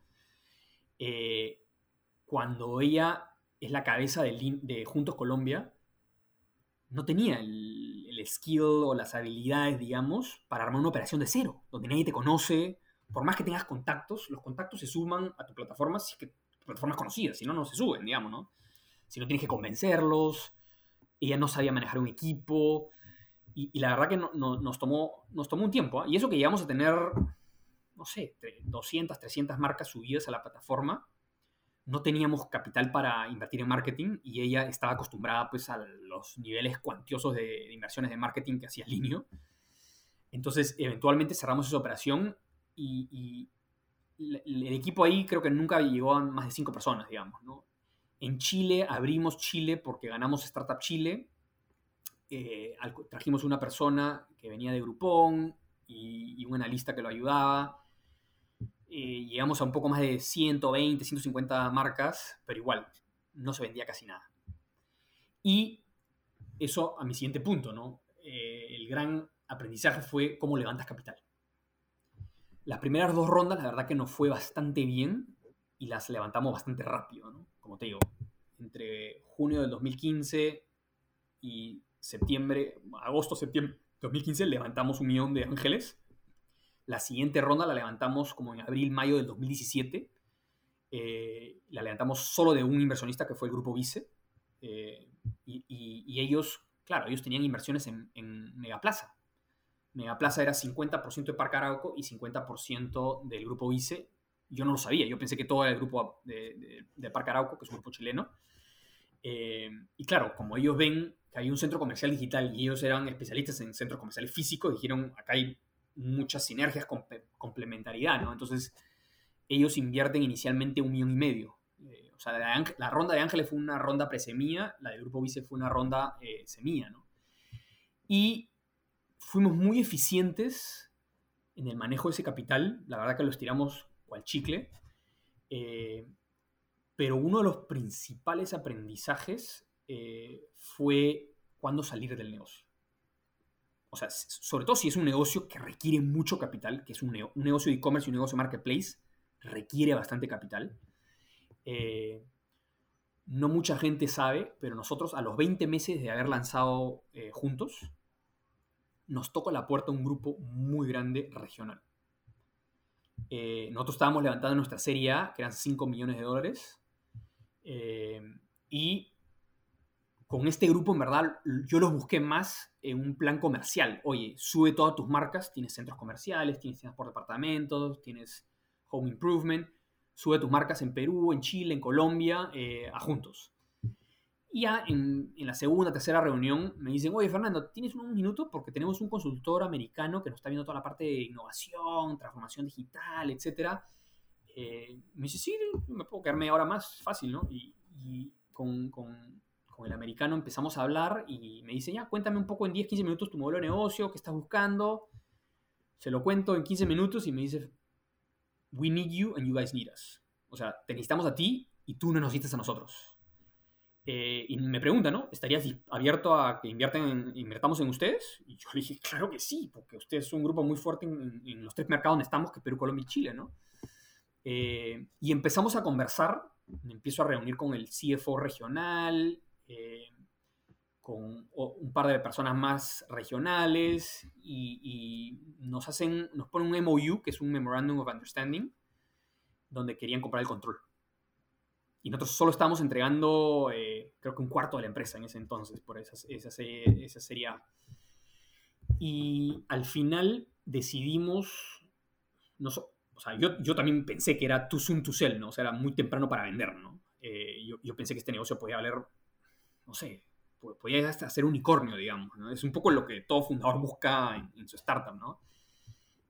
Eh, cuando ella es la cabeza de, Juntos Colombia, no tenía el, el, skill o las habilidades, digamos, para armar una operación de cero, donde nadie te conoce. Por más que tengas contactos, los contactos se suman a tu plataforma si es que tu plataforma es conocida, si no, no se suben, digamos, ¿no? Si no tienes que convencerlos, ella no sabía manejar un equipo, y, la verdad que no, nos, tomó, nos tomó un tiempo, ¿eh? y eso que llegamos a tener, no sé, 200, 300 marcas subidas a la plataforma, no teníamos capital para invertir en marketing y ella estaba acostumbrada pues a los niveles cuantiosos de, inversiones de marketing que hacía Linio. Entonces, eventualmente cerramos esa operación y, el equipo ahí creo que nunca llegó a más de cinco personas, digamos. En Chile abrimos Chile porque ganamos Startup Chile. Eh, trajimos una persona que venía de Groupon y, y un analista que lo ayudaba eh, llegamos a un poco más de 120, 150 marcas, pero igual, no se vendía casi nada. Y eso a mi siguiente punto, ¿no? Eh, el gran aprendizaje fue cómo levantas capital. Las primeras dos rondas, la verdad que nos fue bastante bien y las levantamos bastante rápido, ¿no? Como te digo, entre junio del 2015 y septiembre, agosto, septiembre 2015 levantamos un millón de ángeles la siguiente ronda la levantamos como en abril, mayo del 2017. Eh, la levantamos solo de un inversionista que fue el grupo Vice. Eh, y, ellos, claro, ellos tenían inversiones en, en Megaplaza. Megaplaza era 50% de Parque Arauco y 50% del grupo Vice. Yo no lo sabía, yo pensé que todo era el grupo de, de, Parque Arauco, que es un grupo chileno. Eh, y claro, como ellos ven que hay un centro comercial digital y ellos eran especialistas en centros comerciales físicos, dijeron, acá hay muchas sinergias, complementariedad, ¿no? Entonces, ellos invierten inicialmente un millón y medio. Eh, o sea, la, ronda de Ángeles fue una ronda presemía, la del Grupo Vice fue una ronda eh, semilla, ¿no? Y fuimos muy eficientes en el manejo de ese capital, la verdad que lo estiramos cual chicle, eh, pero uno de los principales aprendizajes fue cuándo salir del negocio o sea, sobre todo si es un negocio que requiere mucho capital, que es un, negocio de e-commerce y un negocio marketplace, requiere bastante capital. Eh, no mucha gente sabe, pero nosotros a los 20 meses de haber lanzado eh, juntos, nos toca la puerta un grupo muy grande regional. Eh, nosotros estábamos levantando nuestra serie A, que eran 5 millones de dólares, y con este grupo, en verdad, yo los busqué más en un plan comercial. Oye, sube todas tus marcas, tienes centros comerciales, tienes tiendas por departamentos, tienes home improvement, sube tus marcas en Perú, en Chile, en Colombia, eh, a juntos. Y ya en, la segunda, tercera reunión me dicen, oye Fernando, ¿tienes un minuto? Porque tenemos un consultor americano que nos está viendo toda la parte de innovación, transformación digital, etc. Eh, me dice, sí, me puedo quedar media hora más fácil, ¿no? Y, con el americano empezamos a hablar y me dice, ya, cuéntame un poco en 10, 15 minutos tu modelo de negocio, qué estás buscando. Se lo cuento en 15 minutos y me dice, we need you and you guys need us. O sea, te necesitamos a ti y tú no nos necesitas a nosotros. Eh, y me pregunta, ¿no? ¿Estarías abierto a que inviertan invertamos en ustedes? Y yo le dije, claro que sí, porque ustedes son un grupo muy fuerte en, los tres mercados donde estamos, que Perú, Colombia y Chile, ¿no? Eh, y empezamos a conversar, me empiezo a reunir con el CFO regional, eh, con un par de personas más regionales y, nos hacen, nos ponen un MOU, que es un Memorandum of Understanding, donde querían comprar el control. Y nosotros solo estábamos entregando, eh, creo que un cuarto de la empresa en ese entonces, por esa, esa, esa serie Y al final decidimos, no, o sea, yo, yo, también pensé que era too soon to sell, ¿no? O sea, era muy temprano para vender, ¿no? Eh, yo, yo, pensé que este negocio podía valer no sé, podía hasta ser unicornio, digamos. Es un poco lo que todo fundador busca en, su startup, ¿no?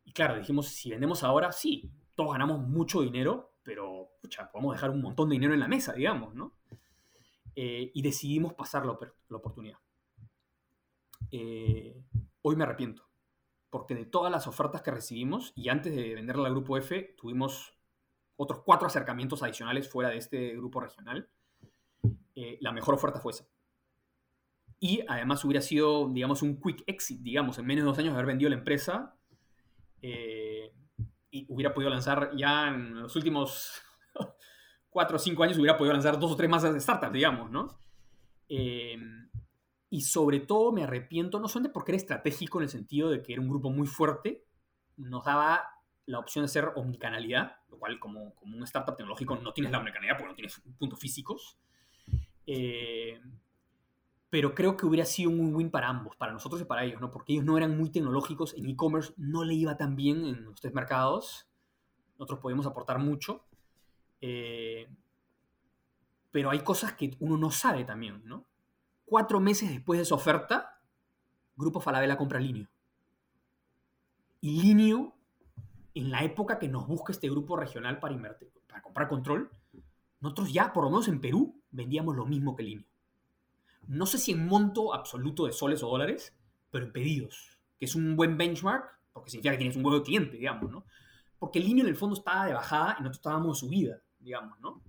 Y claro, dijimos, si vendemos ahora, sí, todos ganamos mucho dinero, pero, pucha, podemos dejar un montón de dinero en la mesa, digamos, ¿no? Eh, y decidimos pasar la, oportunidad. Eh, hoy me arrepiento. Porque de todas las ofertas que recibimos, y antes de venderla al grupo F, tuvimos otros cuatro acercamientos adicionales fuera de este grupo regional, eh, la mejor oferta fue esa. Y además hubiera sido, digamos, un quick exit, digamos, en menos de dos años de haber vendido la empresa. Eh, y hubiera podido lanzar ya en los últimos cuatro o cinco años, hubiera podido lanzar dos o tres más de startups, digamos, ¿no? Eh, y sobre todo me arrepiento, no solamente porque era estratégico en el sentido de que era un grupo muy fuerte, nos daba la opción de ser omnicanalidad, lo cual como, como un startup tecnológico no tienes la omnicanalidad porque no tienes puntos físicos. Eh, pero creo que hubiera sido un win-win para ambos, para nosotros y para ellos, ¿no? Porque ellos no eran muy tecnológicos, en e-commerce no le iba tan bien en los tres mercados, nosotros podíamos aportar mucho, eh, pero hay cosas que uno no sabe también, ¿no? Cuatro meses después de esa oferta, Grupo Falabella compra Linio. Y Linio, en la época que nos busca este grupo regional para, invertir, para comprar control, nosotros ya, por lo menos en Perú, vendíamos lo mismo que Linio no sé si en monto absoluto de soles o dólares, pero en pedidos, que es un buen benchmark, porque significa que tienes un huevo cliente, digamos, ¿no? Porque línea en el fondo estaba de bajada y nosotros estábamos de subida, digamos, ¿no?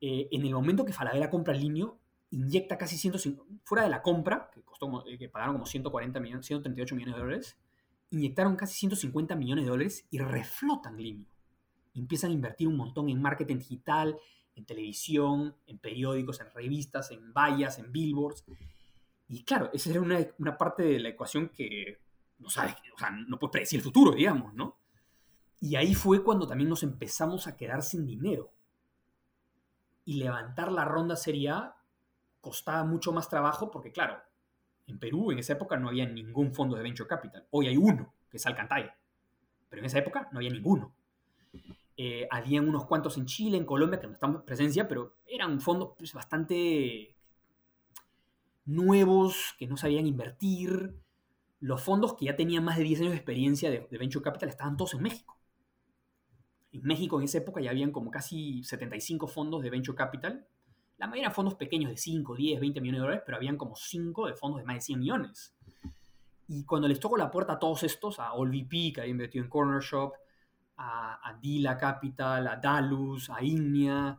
Eh, en el momento que Falabella compra Linio, inyecta casi 150, fuera de la compra, que, costó, eh, que pagaron como 140 millones, 138 millones de dólares, inyectaron casi 150 millones de dólares y reflotan Linio. Empiezan a invertir un montón en marketing digital, en televisión, en periódicos, en revistas, en vallas, en billboards. Y claro, esa era una, una parte de la ecuación que no sabes, o sea, no puedes predecir el futuro, digamos, ¿no? Y ahí fue cuando también nos empezamos a quedar sin dinero. Y levantar la ronda Serie A costaba mucho más trabajo porque, claro, en Perú en esa época no había ningún fondo de venture capital. Hoy hay uno, que es Alcantaya. Pero en esa época no había ninguno. Eh, habían unos cuantos en Chile, en Colombia, que no estamos en presencia, pero eran fondos pues, bastante nuevos, que no sabían invertir. Los fondos que ya tenían más de 10 años de experiencia de, Venture Capital estaban todos en México. En México en esa época ya habían como casi 75 fondos de Venture Capital. La mayoría eran fondos pequeños de 5, 10, 20 millones de dólares, pero habían como 5 de fondos de más de 100 millones. Y cuando les tocó la puerta a todos estos, a AllVP, que había invertido en Corner Shop, a, Dila Capital, a Dalus, a Ignia.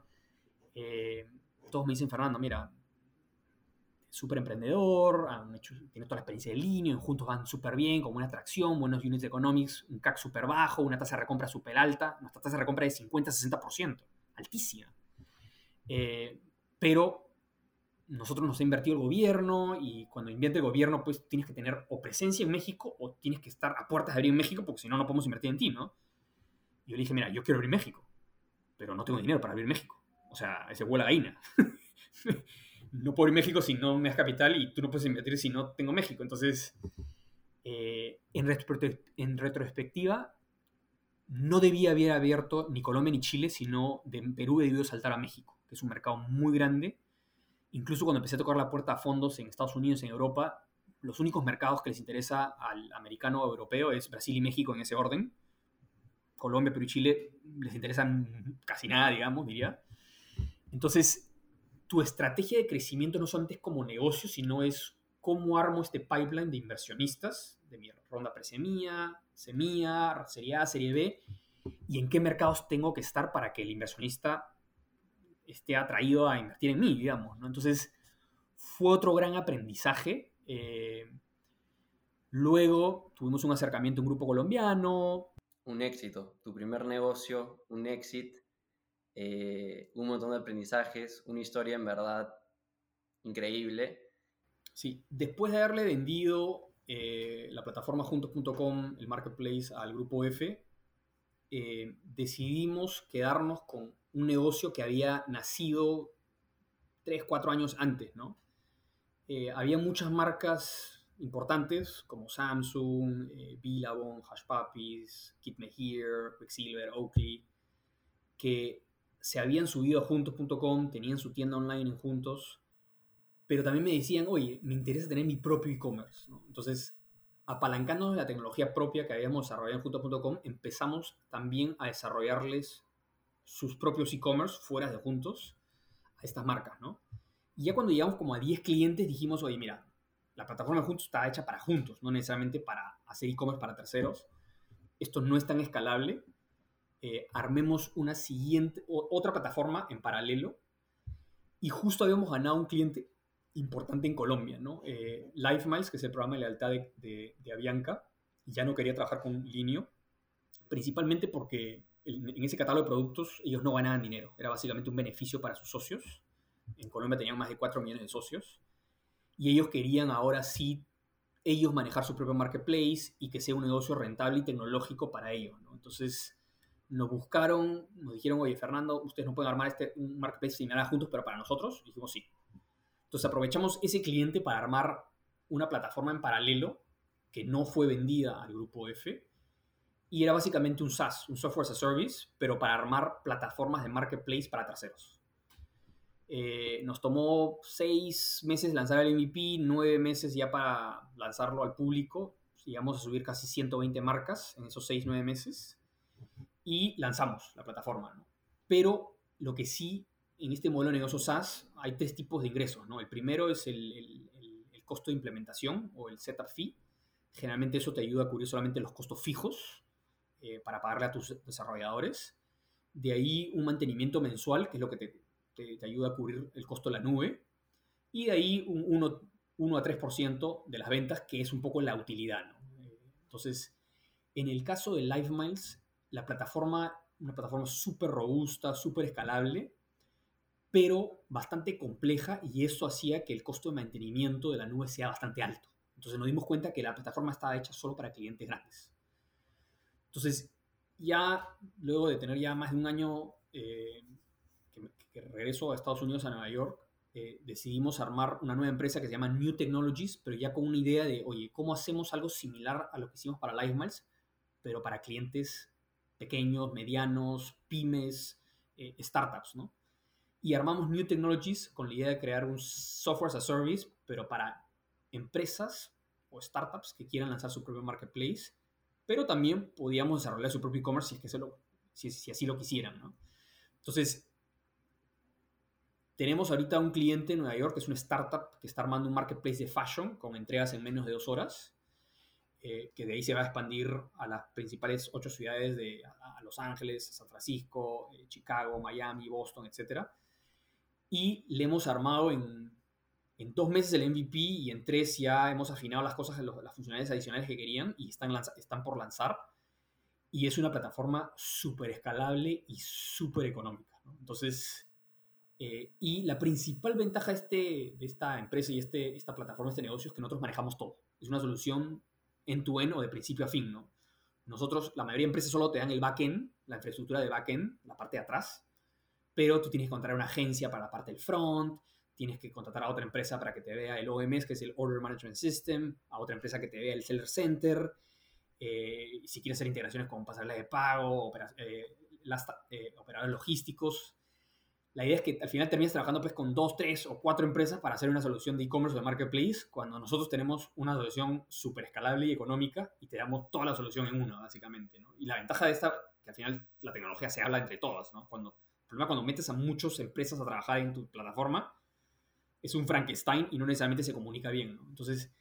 Eh, todos me dicen, Fernando, mira, súper emprendedor, tiene toda la experiencia de línea, juntos van súper bien, con buena atracción, buenos units economics, un CAC súper bajo, una tasa de recompra súper alta, nuestra tasa de recompra es de 50-60%, altísima. Eh, pero nosotros nos ha invertido el gobierno y cuando invierte el gobierno, pues tienes que tener o presencia en México o tienes que estar a puertas de abrir en México porque si no, no podemos invertir en ti, ¿no? Y yo le dije, mira, yo quiero abrir México, pero no tengo dinero para abrir México. O sea, ese huele a gallina. no puedo abrir México si no me das capital y tú no puedes invertir si no tengo México. Entonces, eh, en, en, retrospectiva, no debía haber abierto ni Colombia ni Chile, sino de Perú he debido saltar a México, es un mercado muy grande. Incluso cuando empecé a tocar la puerta a fondos en Estados Unidos, en Europa, los únicos mercados que les interesa al americano o europeo es Brasil y México en ese orden Colombia, Perú y Chile les interesan casi nada, digamos, diría. Entonces, tu estrategia de crecimiento no solamente es como negocio, sino es cómo armo este pipeline de inversionistas, de mi ronda presemía, semía, serie A, serie B, y en qué mercados tengo que estar para que el inversionista esté atraído a invertir en mí, digamos. ¿no? Entonces, fue otro gran aprendizaje. Eh, luego tuvimos un acercamiento a un grupo colombiano, un éxito, tu primer negocio, un éxito, eh, un montón de aprendizajes, una historia en verdad increíble. Sí, después de haberle vendido eh, la plataforma juntos.com, el marketplace, al grupo F, decidimos quedarnos con un negocio que había nacido 3, 4 años antes, ¿no? había muchas marcas importantes como Samsung, eh, Billabong, Hush Puppies, Kit Me Here, Quicksilver, Oakley, que se habían subido a juntos.com, tenían su tienda online en Juntos, pero también me decían, oye, me interesa tener mi propio e-commerce. Entonces, apalancándonos de la tecnología propia que habíamos desarrollado en juntos.com, empezamos también a desarrollarles sus propios e-commerce fuera de Juntos a estas marcas, ¿no? Y ya cuando llegamos como a 10 clientes dijimos, oye, mira, la plataforma de Juntos está hecha para juntos, no necesariamente para hacer e-commerce para terceros. Esto no es tan escalable. Eh, armemos una siguiente, otra plataforma en paralelo. Y justo habíamos ganado un cliente importante en Colombia, ¿no? Eh, LifeMiles, que es el programa de lealtad de, de, Avianca, ya no quería trabajar con Linio, principalmente porque en, ese catálogo de productos ellos no ganaban dinero, era básicamente un beneficio para sus socios. En Colombia tenían más de 4 millones de socios y ellos querían ahora sí ellos manejar su propio marketplace y que sea un negocio rentable y tecnológico para ellos, ¿no? Entonces nos buscaron, nos dijeron, oye, Fernando, ustedes no pueden armar este, un marketplace similar juntos, pero para nosotros. Y dijimos, sí. Entonces aprovechamos ese cliente para armar una plataforma en paralelo que no fue vendida al grupo F y era básicamente un SaaS, un Software as a Service, pero para armar plataformas de marketplace para terceros. Eh, nos tomó seis meses lanzar el MVP, nueve meses ya para lanzarlo al público. Llegamos a subir casi 120 marcas en esos seis, nueve meses y lanzamos la plataforma. Pero lo que sí, en este modelo de negocio SaaS hay tres tipos de ingresos. ¿no? El primero es el, costo de implementación o el setup fee. Generalmente eso te ayuda a cubrir solamente los costos fijos eh, para pagarle a tus desarrolladores. De ahí un mantenimiento mensual, que es lo que te, ayuda a cubrir el costo de la nube. Y de ahí un 1, a 3% de las ventas, que es un poco la utilidad. Entonces, en el caso de LiveMiles, la plataforma, una plataforma súper robusta, súper escalable, pero bastante compleja y eso hacía que el costo de mantenimiento de la nube sea bastante alto. Entonces nos dimos cuenta que la plataforma estaba hecha solo para clientes grandes. Entonces, ya luego de tener ya más de un año eh, que, regreso a Estados Unidos, a Nueva York, eh, decidimos armar una nueva empresa que se llama New Technologies, pero ya con una idea de, oye, ¿cómo hacemos algo similar a lo que hicimos para LifeMiles, pero para clientes pequeños, medianos, pymes, eh, startups, ¿no? Y armamos New Technologies con la idea de crear un software as a service, pero para empresas o startups que quieran lanzar su propio marketplace, pero también podíamos desarrollar su propio e-commerce si, es que si, si, así lo quisieran, ¿no? Entonces, tenemos ahorita un cliente en Nueva York que es una startup que está armando un marketplace de fashion con entregas en menos de dos horas eh, que de ahí se va a expandir a las principales ocho ciudades de a, Los Ángeles, San Francisco, eh, Chicago, Miami, Boston, etc. Y le hemos armado en, en, dos meses el MVP y en tres ya hemos afinado las cosas, las funcionalidades adicionales que querían y están, están por lanzar. Y es una plataforma súper escalable y súper económica. Entonces, eh, y la principal ventaja este, de esta empresa y este, esta plataforma, este negocio, es que nosotros manejamos todo. Es una solución en tu o de principio a fin, ¿no? Nosotros, la mayoría de empresas solo te dan el backend, la infraestructura de backend, la parte de atrás, pero tú tienes que contratar una agencia para la parte del front, tienes que contratar a otra empresa para que te vea el OMS, que es el Order Management System, a otra empresa que te vea el Seller Center, eh, si quieres hacer integraciones con pasarelas de pago, eh, eh, operadores logísticos, la idea es que al final terminas trabajando pues, con dos, tres o cuatro empresas para hacer una solución de e-commerce o de marketplace, cuando nosotros tenemos una solución súper escalable y económica y te damos toda la solución en una, básicamente. Y la ventaja de esta, que al final la tecnología se habla entre todas. ¿no? Cuando, el problema cuando metes a muchas empresas a trabajar en tu plataforma, es un Frankenstein y no necesariamente se comunica bien. ¿no? Entonces,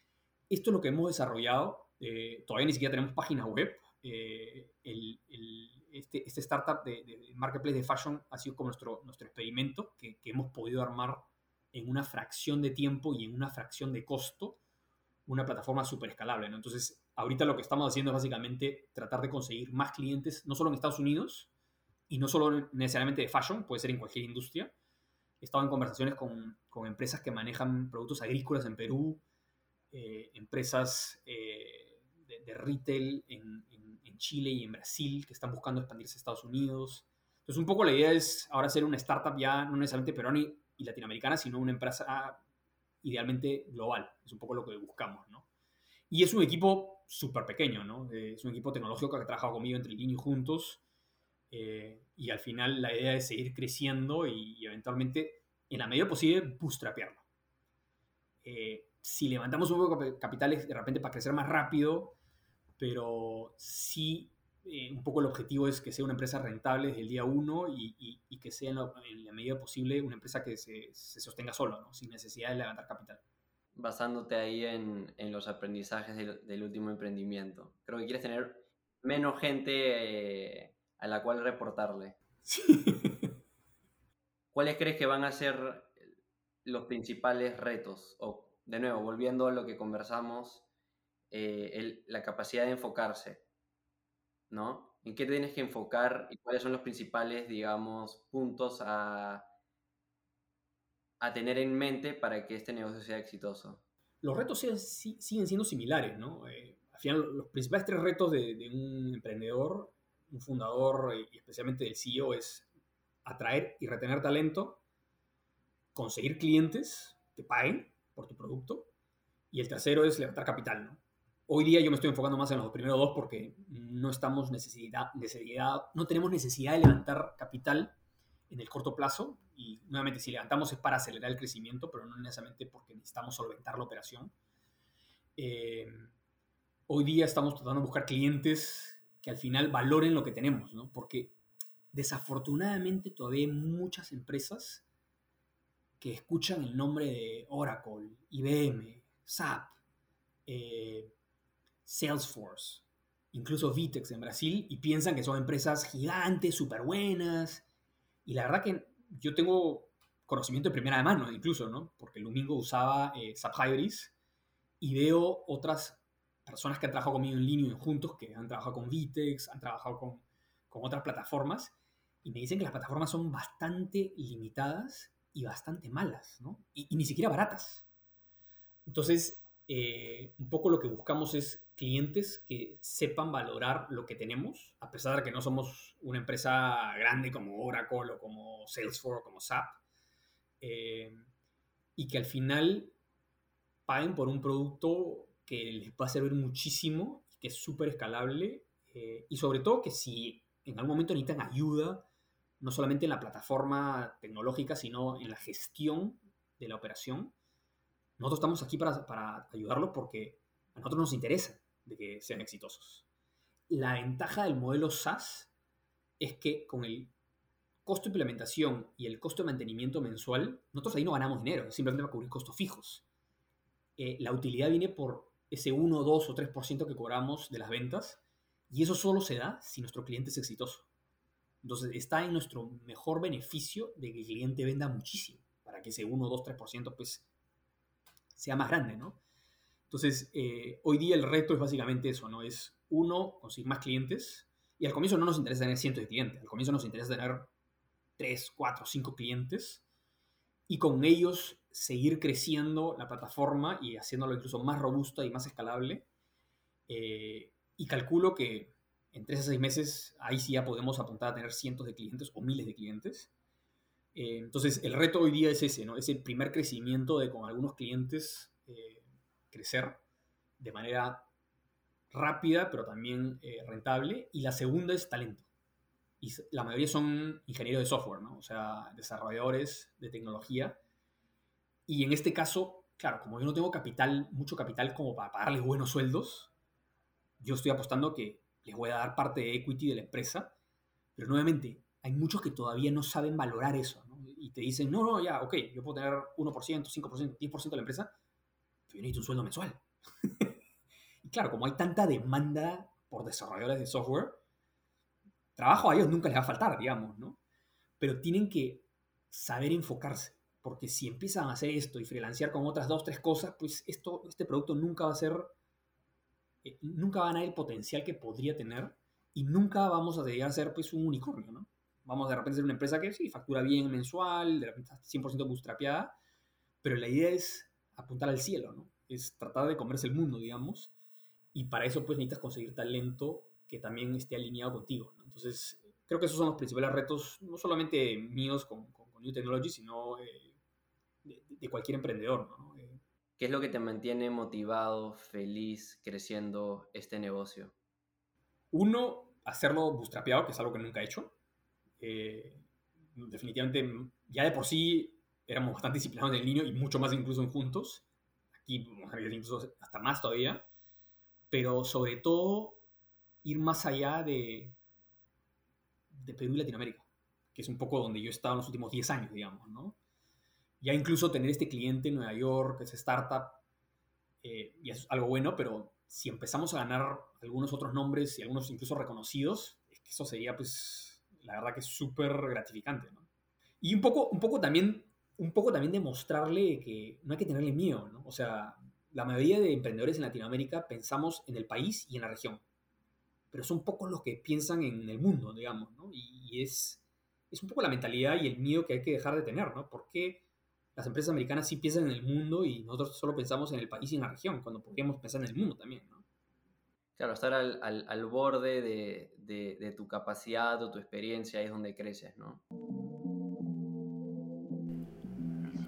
esto es lo que hemos desarrollado. Eh, todavía ni siquiera tenemos página web. Eh, el, el este, este, startup de, marketplace de fashion ha sido como nuestro, nuestro experimento que, hemos podido armar en una fracción de tiempo y en una fracción de costo una plataforma súper escalable. ¿no? Entonces, ahorita lo que estamos haciendo es básicamente tratar de conseguir más clientes, no solo en Estados Unidos y no solo necesariamente de fashion, puede ser en cualquier industria. He estado en conversaciones con, con empresas que manejan productos agrícolas en Perú, eh, empresas eh, de, retail en, Chile y en Brasil que están buscando expandirse a Estados Unidos. Entonces, un poco la idea es ahora ser una startup ya no necesariamente peruana y, latinoamericana, sino una empresa idealmente global. Es un poco lo que buscamos, ¿no? Y es un equipo súper pequeño, ¿no? Eh, es un equipo tecnológico que ha trabajado conmigo entre y juntos. Eh, y al final la idea es seguir creciendo y, eventualmente, en la medida posible, bootstrapearlo. Eh, si levantamos un poco de capitales de repente para crecer más rápido, pero sí eh, un poco el objetivo es que sea una empresa rentable desde el día uno y, que sea en la, medida posible una empresa que se, sostenga solo, sin necesidad de levantar capital. basándote ahí en, los aprendizajes del, último emprendimiento. Creo que quieres tener menos gente eh, a la cual reportarle. ¿Cuáles crees que van a ser los principales retos? O, de nuevo, volviendo a lo que conversamos, eh, la capacidad de enfocarse, ¿no? ¿En qué tienes que enfocar y cuáles son los principales, digamos, puntos a, a tener en mente para que este negocio sea exitoso? Los retos siguen, siendo similares, ¿no? Eh, al final, los principales tres retos de, de un emprendedor, un fundador y especialmente del CEO es atraer y retener talento, conseguir clientes que paguen por tu producto y el tercero es levantar capital. Hoy día yo me estoy enfocando más en los primeros dos porque no estamos necesidad, necesidad, no tenemos necesidad de levantar capital en el corto plazo y nuevamente si levantamos es para acelerar el crecimiento, pero no necesariamente porque necesitamos solventar la operación. Eh, hoy día estamos tratando de buscar clientes que al final valoren lo que tenemos, ¿no? Porque desafortunadamente todavía hay muchas empresas que escuchan el nombre de Oracle, IBM, SAP, eh, Salesforce, incluso Vitex en Brasil, y piensan que son empresas gigantes, súper buenas. Y la verdad que yo tengo conocimiento de primera mano, incluso, ¿no? Porque el domingo usaba eh, SAP Hybris y veo otras personas que han trabajado conmigo en línea juntos, que han trabajado con Vitex, han trabajado con, con otras plataformas, y me dicen que las plataformas son bastante limitadas y bastante malas, ¿no? Y, y ni siquiera baratas. Entonces, eh, un poco lo que buscamos es clientes que sepan valorar lo que tenemos, a pesar de que no somos una empresa grande como Oracle o como Salesforce o como SAP, eh, y que al final paguen por un producto que les va a servir muchísimo, que es súper escalable, eh, y sobre todo que si en algún momento necesitan ayuda, no solamente en la plataforma tecnológica, sino en la gestión de la operación, nosotros estamos aquí para, para ayudarlos porque a nosotros nos interesa de que sean exitosos. La ventaja del modelo SaaS es que con el costo de implementación y el costo de mantenimiento mensual, nosotros ahí no ganamos dinero, simplemente para cubrir costos fijos. Eh, la utilidad viene por ese 1, 2 o 3% que cobramos de las ventas y eso solo se da si nuestro cliente es exitoso. Entonces está en nuestro mejor beneficio de que el cliente venda muchísimo para que ese 1, 2, 3% pues sea más grande, ¿no? Entonces, eh, hoy día el reto es básicamente eso, ¿no? Es, uno, conseguir más clientes. Y al comienzo no nos interesa tener cientos de clientes. Al comienzo nos interesa tener tres, cuatro, cinco clientes. Y con ellos seguir creciendo la plataforma y haciéndolo incluso más robusta y más escalable. Eh, y calculo que en tres a seis meses ahí sí ya podemos apuntar a tener cientos de clientes o miles de clientes. Eh, entonces, el reto hoy día es ese, ¿no? Ese primer crecimiento de con algunos clientes eh, crecer de manera rápida, pero también rentable. Y la segunda es talento. Y la mayoría son ingenieros de software, ¿no? O sea, desarrolladores de tecnología. Y en este caso, claro, como yo no tengo capital, mucho capital como para pagarles buenos sueldos, yo estoy apostando que les voy a dar parte de equity de la empresa, pero nuevamente, hay muchos que todavía no saben valorar eso, ¿no? Y te dicen, no, no, ya, ok, yo puedo tener 1%, 5%, 10% de la empresa, pero yo necesito un sueldo mensual. y claro, como hay tanta demanda por desarrolladores de software, trabajo a ellos nunca les va a faltar, digamos, ¿no? Pero tienen que saber enfocarse, porque si empiezan a hacer esto y freelancear con otras dos, tres cosas, pues esto, este producto nunca va a ser, eh, nunca va a ganar el potencial que podría tener y nunca vamos a llegar a ser pues un unicornio, ¿no? vamos de repente a ser una empresa que sí, factura bien mensual, de repente está 100% bootstrapeada, pero la idea es apuntar al cielo, ¿no? Es tratar de comerse el mundo, digamos, y para eso pues necesitas conseguir talento que también esté alineado contigo, ¿no? Entonces, creo que esos son los principales retos, no solamente míos con, con, New Technology, sino eh, de, cualquier emprendedor, ¿no? Eh, ¿Qué es lo que te mantiene motivado, feliz, creciendo este negocio? Uno, hacerlo bootstrapeado, que es algo que nunca he hecho. Eh, definitivamente, ya de por sí éramos bastante disciplinados en el niño y mucho más incluso en juntos. Aquí incluso hasta más todavía. Pero sobre todo, ir más allá de, de Perú y Latinoamérica, que es un poco donde yo he estado en los últimos 10 años, digamos, ¿no? Ya incluso tener este cliente en Nueva York, esa startup, eh, y es algo bueno, pero si empezamos a ganar algunos otros nombres y algunos incluso reconocidos, es que eso sería, pues, la verdad que es súper gratificante, ¿no? Y un poco, un poco también un poco también demostrarle que no hay que tenerle miedo, ¿no? O sea, la mayoría de emprendedores en Latinoamérica pensamos en el país y en la región, pero son pocos los que piensan en el mundo, digamos, ¿no? Y, es, es un poco la mentalidad y el miedo que hay que dejar de tener, ¿no? Porque las empresas americanas sí piensan en el mundo y nosotros solo pensamos en el país y en la región, cuando podríamos pensar en el mundo también, ¿no? Claro, estar al, al, al borde de, de, de, tu capacidad o tu experiencia es donde creces, ¿no?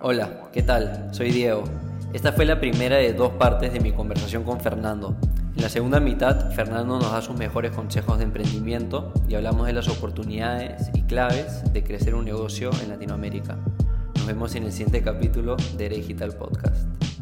Hola, ¿qué tal? Soy Diego. Esta fue la primera de dos partes de mi conversación con Fernando. En la segunda mitad, Fernando nos da sus mejores consejos de emprendimiento y hablamos de las oportunidades y claves de crecer un negocio en Latinoamérica. Nos vemos en el siguiente capítulo de Digital Podcast.